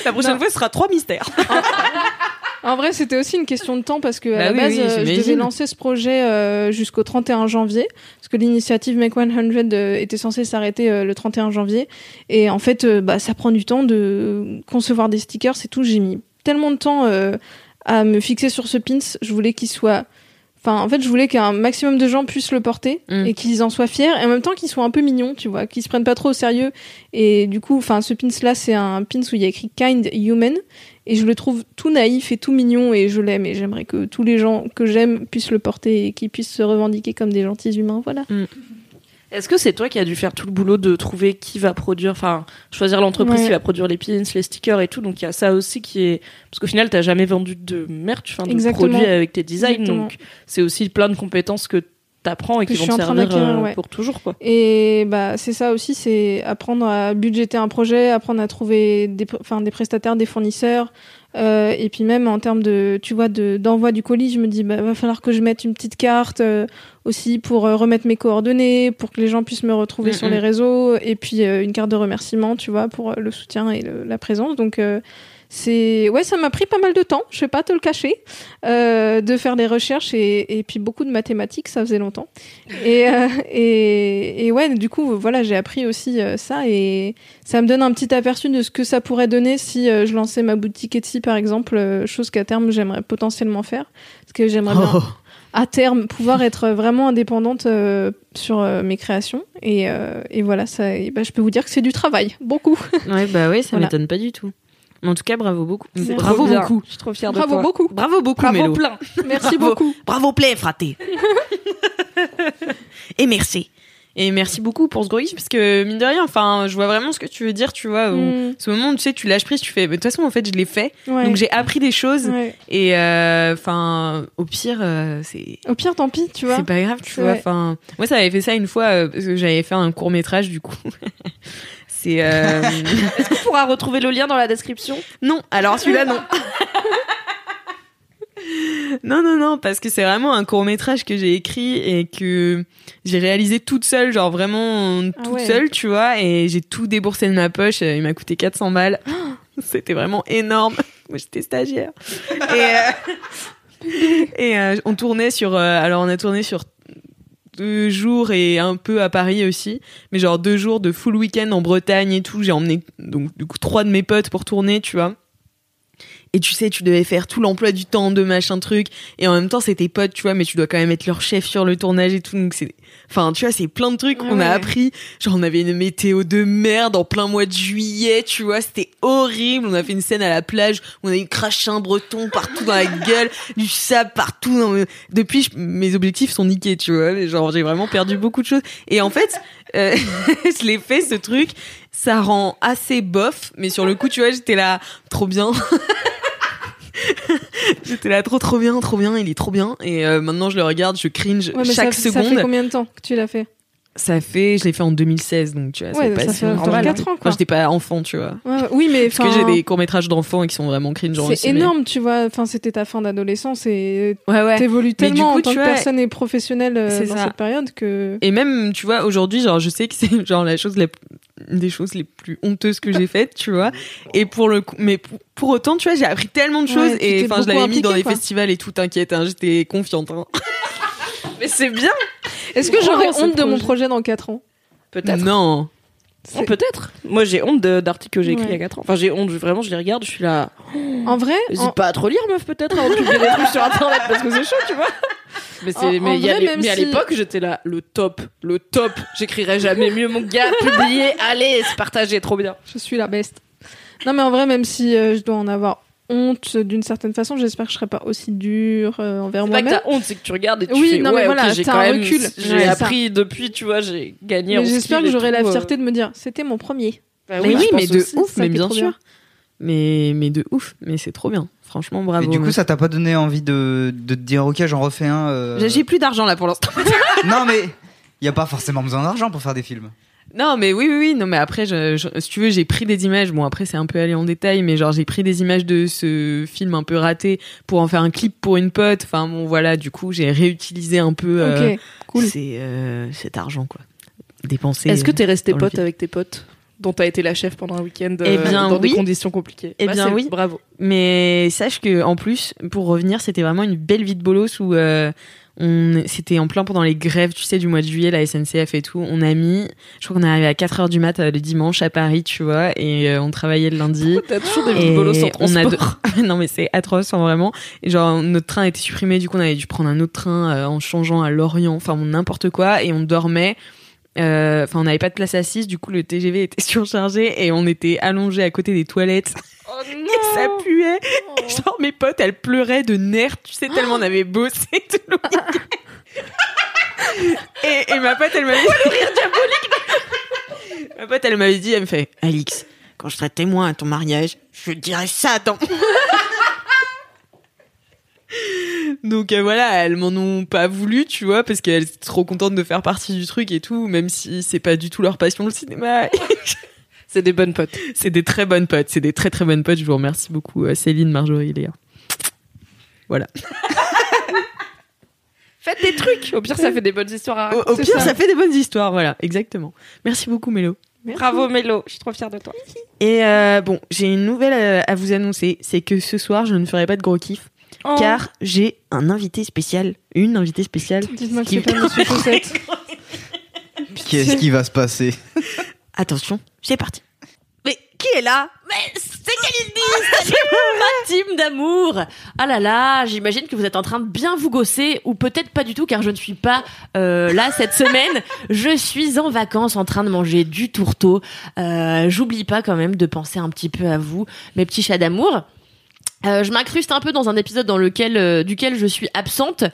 La prochaine Non. fois, ce sera trois mystères. En vrai, c'était aussi une question de temps parce que à Bah la oui, base, oui, euh, je devais lancer ce projet euh, jusqu'au 31 janvier parce que l'initiative Make 100 euh, était censée s'arrêter le 31 janvier et en fait, bah, ça prend du temps de concevoir des stickers et tout. J'ai mis tellement de temps à me fixer sur ce pins. Je voulais qu'il soit Enfin, en fait, je voulais qu'un maximum de gens puissent le porter Mm. et qu'ils en soient fiers et en même temps qu'ils soient un peu mignons, tu vois, qu'ils se prennent pas trop au sérieux. Et du coup, enfin, ce pins là, c'est un pins où il y a écrit Kind Human et je le trouve tout naïf et tout mignon et je l'aime et j'aimerais que tous les gens que j'aime puissent le porter et qu'ils puissent se revendiquer comme des gentils humains. Voilà. Est-ce que c'est toi qui as dû faire tout le boulot de trouver qui va produire, enfin, choisir l'entreprise Ouais. qui va produire les pins, les stickers et tout? Donc il y a ça aussi qui est parce qu'au final t'as jamais vendu de merch, enfin de Exactement. produits avec tes designs. Exactement. Donc c'est aussi plein de compétences que t'apprends et Que qui je vont te suis en train servir euh, ouais. pour toujours quoi. Et bah c'est ça aussi, c'est apprendre à budgéter un projet, apprendre à trouver des, enfin, des prestataires, des fournisseurs. Euh, et puis même en termes de, tu vois, de d'envoi du colis, je me dis, bah va falloir que je mette une petite carte euh, aussi pour euh, remettre mes coordonnées, pour que les gens puissent me retrouver Mm, sur mm. les réseaux, et puis une carte de remerciement, tu vois, pour le soutien et le- la présence. Donc c'est, ouais, ça m'a pris pas mal de temps, je vais pas te le cacher, euh, de faire des recherches et, et puis beaucoup de mathématiques, ça faisait longtemps. Et, euh, et, et ouais, du coup, voilà, j'ai appris aussi euh, ça et ça me donne un petit aperçu de ce que ça pourrait donner si euh, je lançais ma boutique Etsy, par exemple, euh, chose qu'à terme j'aimerais potentiellement faire, parce que j'aimerais bien Oh. à terme pouvoir être vraiment indépendante euh, sur euh, mes créations et, euh, et voilà, ça, et bah, je peux vous dire que c'est du travail, beaucoup. Ouais, bah ouais, ça Voilà. m'étonne pas du tout. Mais en tout cas, bravo beaucoup. Bravo bien. beaucoup. Je suis trop fière de Bravo toi. beaucoup. Bravo beaucoup, Bravo Mélo. plein. Merci Bravo. beaucoup. Bravo plein, fraté. Et merci. Et merci beaucoup pour ce gros parce que mine de rien, enfin, je vois vraiment ce que tu veux dire, tu vois. au- Mm. Ce moment où tu sais, tu lâches prise, tu fais, mais de toute façon, en fait, je l'ai fait. Ouais. Donc j'ai appris des choses. Ouais. Et euh, enfin, au pire, euh, c'est Au pire, tant pis, tu vois. c'est pas grave, tu vois. Enfin, moi, ça avait fait ça une fois euh, parce que j'avais fait un court métrage du coup. c'est euh... Est-ce qu'on pourra retrouver le lien dans la description? Non. Alors celui-là, non. non, non, non, parce que c'est vraiment un court métrage que j'ai écrit et que j'ai réalisé toute seule, genre vraiment Ah toute ouais. seule, tu vois. Et j'ai tout déboursé de ma poche. Il m'a coûté 400 balles. C'était vraiment énorme. Moi, j'étais stagiaire. Et, euh, et euh, on tournait sur. euh, alors, on a tourné sur deux jours et un peu à Paris aussi, mais genre deux jours de full week-end en Bretagne et tout. J'ai emmené donc du coup trois de mes potes pour tourner, tu vois. Et tu sais, tu devais faire tout l'emploi du temps de machin truc. Et en même temps, c'est tes potes, tu vois, mais tu dois quand même être leur chef sur le tournage et tout. Donc c'est, enfin, tu vois, c'est plein de trucs Ouais, qu'on a appris. Genre, on avait une météo de merde en plein mois de juillet, tu vois, c'était horrible. On a fait une scène à la plage où on a eu craché un breton partout dans la gueule, du sable partout. Dans le- Depuis, je- mes objectifs sont niqués, tu vois. Genre, j'ai vraiment perdu beaucoup de choses. Et en fait, euh, je l'ai fait ce truc. Ça rend assez bof, mais sur le coup, tu vois, j'étais là, trop bien. J'étais là trop trop bien, trop bien, il est trop bien. Et euh, maintenant je le regarde, je cringe Ouais, mais chaque ça, ça seconde. fait combien de temps que tu l'as fait? Ça fait, je l'ai fait en 2016, donc tu vois, Ouais, ça si fait que- quatre ans, quoi. Quand j'étais pas enfant, tu vois. Ouais. Oui, mais Parce que j'ai des courts métrages d'enfants qui sont vraiment aussi. C'est mais- énorme, tu vois. Enfin, c'était ta fin d'adolescence et Ouais, t'évolues tellement du coup, en tant tu que vois, personne et professionnelle euh, dans ça. cette période que. Et même, tu vois, aujourd'hui, genre, je sais que c'est genre la chose la des choses les plus honteuses que j'ai faites, tu vois. Et pour le coup, mais pour, pour autant, tu vois, j'ai appris tellement de choses et enfin, je l'avais mis dans les quoi. festivals et tout, t'inquiète, hein, j'étais confiante. hein. Mais c'est bien. Est-ce que ce honte de mon projet. projet dans 4 ans? Peut-être. Non. Oh, peut-être. Moi j'ai honte de- d'articles que j'ai écrits Ouais. il y a 4 ans. Enfin j'ai honte, vraiment je les regarde, je suis là. En vrai, N'hésite en- pas à trop lire meuf peut-être avant de publier des trucs sur internet parce que c'est chaud tu vois. Mais, c'est- En- mais, en il y a vrai, les- même mais à l'époque j'étais là, le top, le top. J'écrirai jamais mieux mon gars, publier, allez, c'est partagé, trop bien. je suis la best. Non, mais en vrai, même si euh, je dois en avoir honte d'une certaine façon, j'espère que je serai pas aussi dure euh, envers C'est pas que moi-même. t'as honte, c'est que tu regardes et tu Oui, fais non, mais ouais, voilà, j'ai quand un même, recul. j'ai Ouais, ça. appris depuis, tu vois, j'ai gagné. Mais j'espère que j'aurai la euh. fierté de me dire, c'était mon premier. Bah mais oui, mais de aussi. ouf, mais bien sûr. bien. Mais, mais de ouf, mais c'est trop bien. Franchement, bravo. Et du coup, ça t'a pas donné envie de, de te dire, ok, j'en refais un. euh, J'ai- J'ai plus d'argent là pour l'instant. Non, mais il y a pas forcément besoin d'argent pour faire des films. Non, mais oui, oui, oui. Non, mais après, je, je- si tu veux, j'ai pris des images. Bon, après, c'est un peu allé en détail, mais genre, j'ai pris des images de ce film un peu raté pour en faire un clip pour une pote. Enfin, bon, voilà. Du coup, j'ai réutilisé un peu euh, Ok, cool. c'est, euh, cet argent, quoi. Dépensé. Est-ce que euh, t'es resté pote avec tes potes dont t'as été la chef pendant un week-end Eh euh, dans des conditions compliquées? Eh Bah, bien, oui. Bravo. Mais sache que en plus, pour revenir, c'était vraiment une belle vie de bolos où euh, c'était en plein pendant les grèves, tu sais, du mois de juillet, la SNCF et tout. On a mis, je crois qu'on est arrivé à 4 heures du mat euh, le dimanche à Paris, tu vois, et euh, on travaillait le lundi. T'as toujours des Et bolos sans on a transport. de- non mais c'est atroce hein, vraiment. Et genre notre train a été supprimé, du coup on avait dû prendre un autre train euh, en changeant à Lorient, enfin n'importe quoi, et on dormait. euh, Enfin, on n'avait pas de place assise, du coup le TGV était surchargé et on était allongé à côté des toilettes. Oh Et ça puait. Genre mes potes, elles pleuraient de nerfs, tu sais tellement on avait bossé tout le week-end. et, et ma pote, elle m'avait Ma pote, elle m'avait dit, elle me fait, Alix, quand je serai témoin à ton mariage, je dirai ça dans. Donc euh, voilà, elles m'en ont pas voulu, tu vois, parce qu'elles étaient trop contentes de faire partie du truc et tout, même si c'est pas du tout leur passion le cinéma. C'est des bonnes potes. c'est des très bonnes potes, c'est des très très bonnes potes. Je vous remercie beaucoup, euh, Céline, Marjorie, Léa. Voilà. Faites des trucs. Au pire, ça fait des bonnes histoires à Au, raconter. au pire, ça. fait des bonnes histoires, voilà, exactement. Merci beaucoup, Mélo. Bravo Mélo, je suis trop fière de toi. Et euh, bon, j'ai une nouvelle à, à vous annoncer, c'est que ce soir, je ne ferai pas de gros kiff, Oh. car j'ai un invité spécial, une invitée spéciale. Dites-moi qui- c'est pas Monsieur Chaussette. Qu'est-ce qui va se passer? Attention, c'est parti. Mais qui est là? Mais c'est Kalindi, ma team d'amour. Ah là là, j'imagine que vous êtes en train de bien vous gosser, ou peut-être pas du tout, car je ne suis pas euh, là cette semaine. Je suis en vacances en train de manger du tourteau. Euh, J'oublie pas quand même de penser un petit peu à vous, mes petits chats d'amour. Euh, je m'incruste un peu dans un épisode dans lequel, duquel je suis absente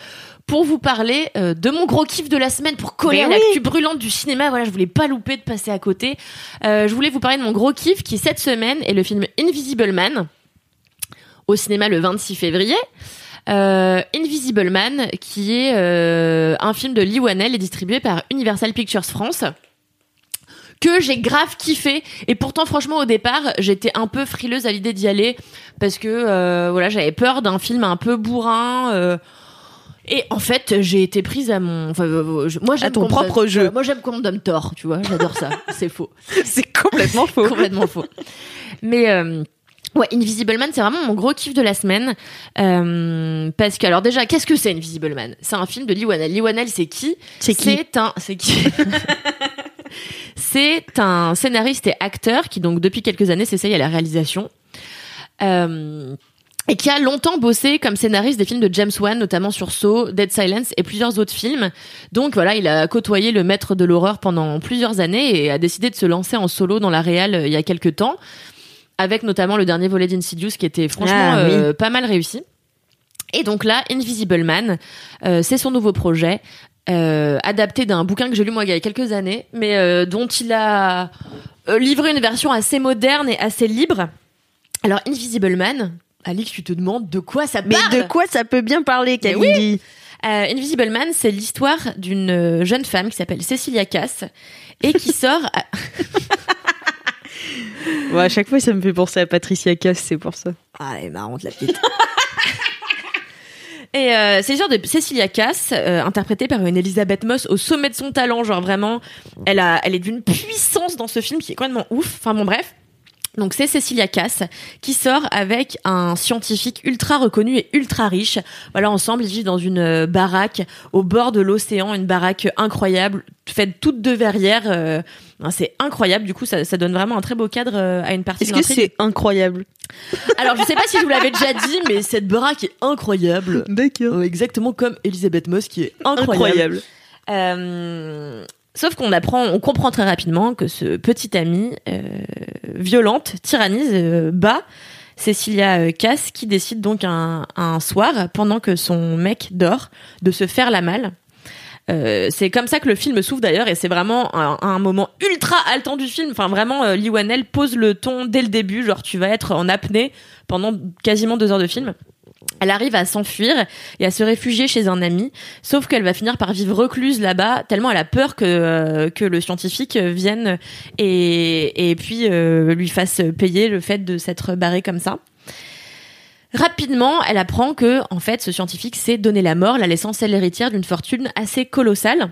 pour vous parler euh, de mon gros kiff de la semaine pour coller Mais à oui. l'actu brûlante du cinéma. Voilà, je voulais pas louper de passer à côté. Euh, je voulais vous parler de mon gros kiff qui cette semaine est le film Invisible Man au cinéma le 26 février. Euh, Invisible Man, qui est euh, un film de Lee Wanell et distribué par Universal Pictures France que j'ai grave kiffé et pourtant franchement au départ j'étais un peu frileuse à l'idée d'y aller parce que euh, voilà j'avais peur d'un film un peu bourrin euh, et en fait j'ai été prise à mon enfin euh, je- moi j'aime ton qu'on me propre donne- jeu. voilà, moi j'aime qu'on me donne tort tu vois j'adore ça c'est faux C'est complètement faux. complètement faux. Mais euh, ouais, Invisible Man, c'est vraiment mon gros kiff de la semaine. Euh, parce que, alors déjà, qu'est-ce que c'est Invisible Man? C'est un film de Lee Wanell. Lee Wanell, c'est qui? C'est qui? C'est un... C'est qui? C'est un scénariste et acteur qui, donc, depuis quelques années, s'essaye à la réalisation. Euh, et qui a longtemps bossé comme scénariste des films de James Wan, notamment sur Saw, Dead Silence et plusieurs autres films. Donc voilà, il a côtoyé le maître de l'horreur pendant plusieurs années et a décidé de se lancer en solo dans la réal euh, il y a quelques temps, avec notamment le dernier volet d'Insidious qui était franchement Ah, oui. euh, pas mal réussi. Et donc là, Invisible Man, euh, c'est son nouveau projet. euh, adapté d'un bouquin que j'ai lu moi il y a quelques années, mais euh, dont il a livré une version assez moderne et assez libre. Alors Invisible Man, Alix, tu te demandes de quoi ça Mais parle de quoi ça peut bien parler, Kalindi Euh, Invisible Man, c'est l'histoire d'une euh, jeune femme qui s'appelle Cecilia Cass et qui sort. à- à chaque fois, ça me fait penser à Patricia Cass, c'est pour ça. Ah, elle est marrante la petite. Et euh, c'est l'histoire de Cecilia Cass, euh, interprétée par une Elisabeth Moss au sommet de son talent, genre vraiment, elle a, elle est d'une puissance dans ce film qui est complètement ouf. Enfin bon bref. Donc c'est Cecilia Cass qui sort avec un scientifique ultra reconnu et ultra riche. Voilà, ensemble ils vivent dans une euh, baraque au bord de l'océan, une baraque incroyable, faite toute de verrières. euh, hein, c'est incroyable. Du coup, ça, ça donne vraiment un très beau cadre euh, à une partie Est-ce que c'est incroyable? Alors, je sais pas si je vous l'avais déjà dit, mais cette baraque est incroyable. D'accord. Exactement comme Elisabeth Moss qui est incroyable. Incroyable. Euh, sauf qu'on apprend, on comprend très rapidement que ce petit ami euh, violente, tyrannise, euh, bat Cecilia euh, Cass, qui décide donc un, soir, pendant que son mec dort, de se faire la malle. C'est comme ça que le film s'ouvre d'ailleurs et c'est vraiment un, un moment ultra haletant du film. Enfin vraiment, euh, Lee Wanell pose le ton dès le début, genre tu vas être en apnée pendant quasiment deux heures de film. Elle arrive à s'enfuir et à se réfugier chez un ami, sauf qu'elle va finir par vivre recluse là-bas, tellement elle a peur que euh, que le scientifique vienne et et puis euh, lui fasse payer le fait de s'être barré comme ça. Rapidement, elle apprend que en fait ce scientifique s'est donné la mort, la laissant celle héritière d'une fortune assez colossale.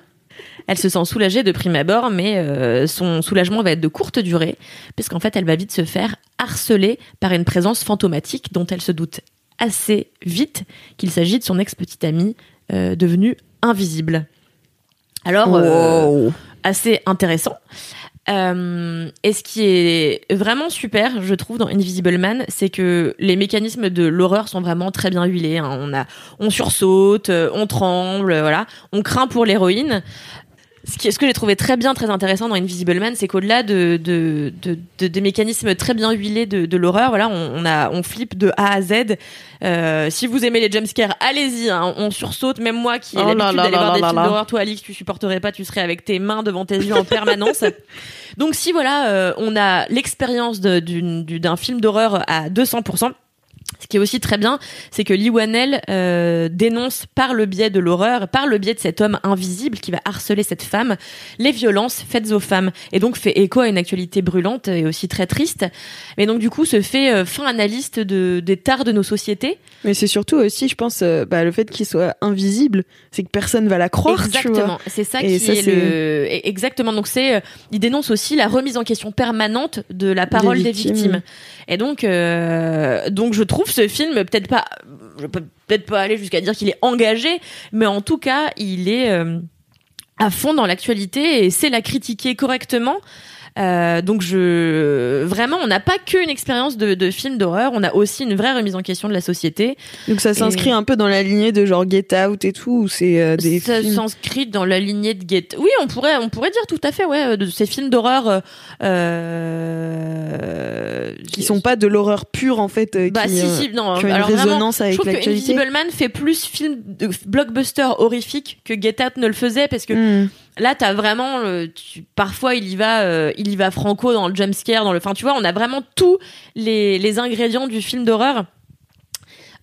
Elle se sent soulagée de prime abord, mais euh, son soulagement va être de courte durée, puisqu'en fait elle va vite se faire harceler par une présence fantomatique dont elle se doute assez vite qu'il s'agit de son ex-petite amie euh, devenue invisible. Alors, euh, assez intéressant. Euh, et ce qui est vraiment super, je trouve, dans Invisible Man, c'est que les mécanismes de l'horreur sont vraiment très bien huilés. hein. On a, on sursaute, on tremble, voilà, on craint pour l'héroïne. Ce, qui, ce que j'ai trouvé très bien, très intéressant dans Invisible Man, c'est qu'au-delà de, de, de, de- des mécanismes très bien huilés de, de l'horreur, voilà, on, on a, on flippe de A à Z. Euh, si vous aimez les jumpscares, allez-y, hein, on sursaute. Même moi qui ai Oh l'habitude d'aller voir là des là films d'horreur, toi Alix, tu supporterais pas, tu serais avec tes mains devant tes yeux en permanence. Donc si voilà, euh, on a l'expérience d'un film d'horreur à 200%. Ce qui est aussi très bien, c'est que Lee Wanell euh, dénonce par le biais de l'horreur, par le biais de cet homme invisible qui va harceler cette femme, les violences faites aux femmes, et donc fait écho à une actualité brûlante et aussi très triste. Mais donc du coup, se fait euh, fin analyste de, des tares de nos sociétés. Mais c'est surtout aussi, je pense, euh, bah, le fait qu'il soit invisible, c'est que personne va la croire. Exactement, c'est ça Et qui ça, est, le exactement. Donc c'est, euh, il dénonce aussi la remise en question permanente de la parole des victimes. victimes. Et donc, euh, donc je trouve ce film peut-être pas, je peux peut-être pas aller jusqu'à dire qu'il est engagé, mais en tout cas, il est euh, à fond dans l'actualité et sait la critiquer correctement. Euh, donc je vraiment on n'a pas qu'une expérience de, de film d'horreur on a aussi une vraie remise en question de la société Donc ça s'inscrit un peu dans la lignée de genre Get Out et tout, où c'est euh, des ça films... s'inscrit dans la lignée de Get. Oui, on pourrait, on pourrait dire tout à fait, ouais, de ces films d'horreur. Euh, euh, qui sont pas de l'horreur pure en fait, euh, Bah qui, si, euh, si, non. qui ont une alors vraiment, résonance je avec trouve que. Invisible Man fait plus film de blockbuster horrifique que Get Out ne le faisait parce que Hmm. Là t'as vraiment tu- parfois il y va euh, il y va franco dans le jumpscare dans le enfin tu vois on a vraiment tous les, les ingrédients du film d'horreur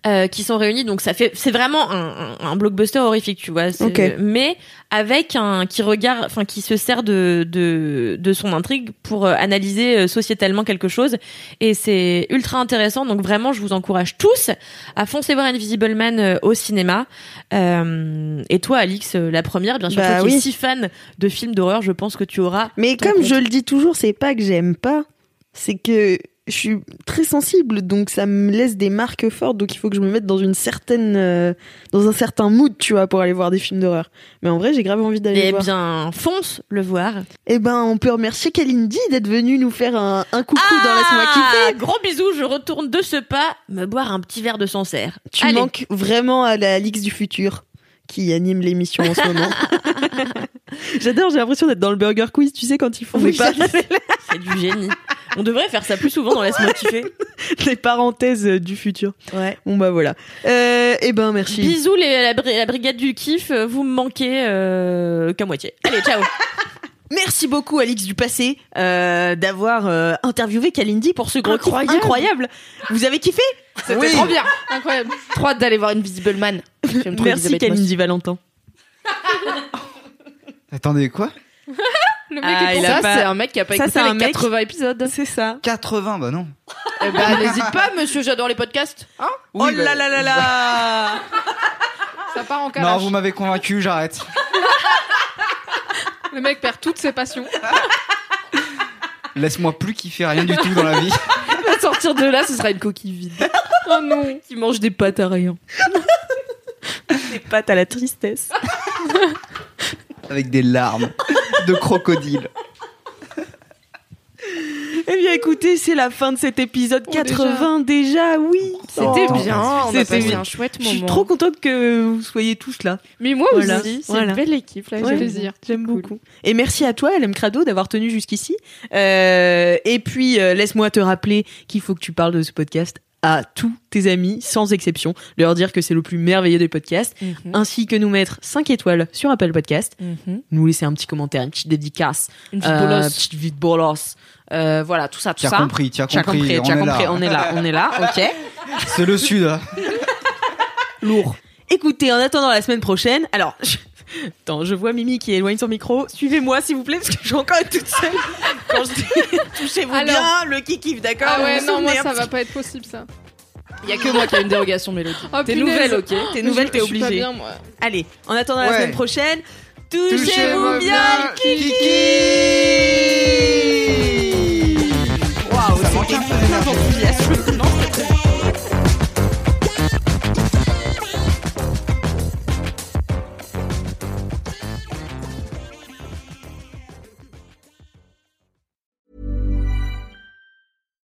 euh, qui sont réunis. Donc ça fait c'est vraiment un, un, un blockbuster horrifique tu vois. C'est- Ok. mais avec un qui regarde enfin qui se sert de de, de son intrigue pour euh, analyser euh, sociétalement quelque chose. Et c'est ultra intéressant. Donc vraiment je vous encourage tous à foncer voir Invisible Man au cinéma. Euh, et toi Alix la première bien sûr Bah toi qui es si fan de films d'horreur je pense que tu auras Mais comme compte. je le dis toujours, c'est pas que j'aime pas, c'est que je suis très sensible, donc ça me laisse des marques fortes, donc il faut que je me mette dans une certaine, euh, dans un certain mood, tu vois, pour aller voir des films d'horreur. Mais en vrai, j'ai grave envie d'aller eh voir. bien fonce le voir Eh ben, on peut remercier Kalindi d'être venue nous faire un, un coucou dans Laisse-moi kiffer. Ah, gros bisous je retourne de ce pas me boire un petit verre de Sancerre Tu Allez. manques vraiment à la Alix du futur qui anime l'émission en ce moment. J'adore, j'ai l'impression d'être dans le Burger Quiz, tu sais, quand ils font Oui, des, pa- c'est du génie on devrait faire ça plus souvent dans Laisse-moi kiffer des parenthèses du futur. ouais Bon bah voilà. Euh, eh ben merci. Bisous les, la, bri- la brigade du kiff, vous me manquez euh, qu'à moitié. Allez, ciao Merci beaucoup Alix du passé euh, d'avoir euh, interviewé Kalindi pour ce gros kiff Incroyable. incroyable. Vous avez kiffé C'était Oui. trop bien. Incroyable. Trop hâte d'aller voir Invisible Man. J'aime trop Merci. Kalindi Valentin. Attendez, quoi? Le mec Ah, est il Ça, pas- c'est un mec qui a pas Ça, écouté c'est les un mec- 80 épisodes. C'est ça. 80, bah non. Eh ben, n'hésite pas, monsieur, j'adore les podcasts. Hein oh bah, là là là là Ça part en Non, calage. vous m'avez convaincu, j'arrête. Le mec perd toutes ses passions. Laisse-moi plus kiffer rien du tout dans la vie. À sortir de là, ce sera une coquille vide. Oh non. Qui mange des pâtes à rien. Des pattes à la tristesse. Avec des larmes de crocodile. Eh bien écoutez, c'est la fin de cet épisode Oh, 80 déjà, oui. C'était Oh. bien, C'était un chouette Je moment. suis trop contente que vous soyez tous là. Mais moi Voilà. aussi, c'est Voilà. une belle équipe là. Ouais. plaisir. J'aime Cool. beaucoup. Et merci à toi, LM Crado, d'avoir tenu jusqu'ici. Euh, et puis, euh, laisse-moi te rappeler qu'il faut que tu parles de ce podcast à tous tes amis, sans exception. Leur dire que c'est le plus merveilleux des podcasts, Mhm. ainsi que nous mettre 5 étoiles sur Apple Podcast, Mhm. nous laisser un petit commentaire, une petite dédicace, Une petite euh, bolosse. petite vie de bolos. Euh, voilà, tout ça, tout Tu as ça. compris, tu as Tu as compris. compris, on as est compris, là. on est là, on est là, ok. C'est le sud. hein. Lourd. Écoutez, en attendant la semaine prochaine, alors. je- Attends, je vois Mimi qui éloigne son micro. Suivez-moi, s'il vous plaît, parce que je vais encore être toute seule. Quand je dis touchez-vous Alors- bien, le kikif, d'accord Ah ouais, non, moi ça va pas être possible ça. Il y a que moi qui a une dérogation mélodie. Oh, T'es nouvelle, ok T'es nouvelle, t'es je suis pas obligée. bien, moi. Allez, en attendant la semaine prochaine, touchez-vous Touchez-vous bien, le kiki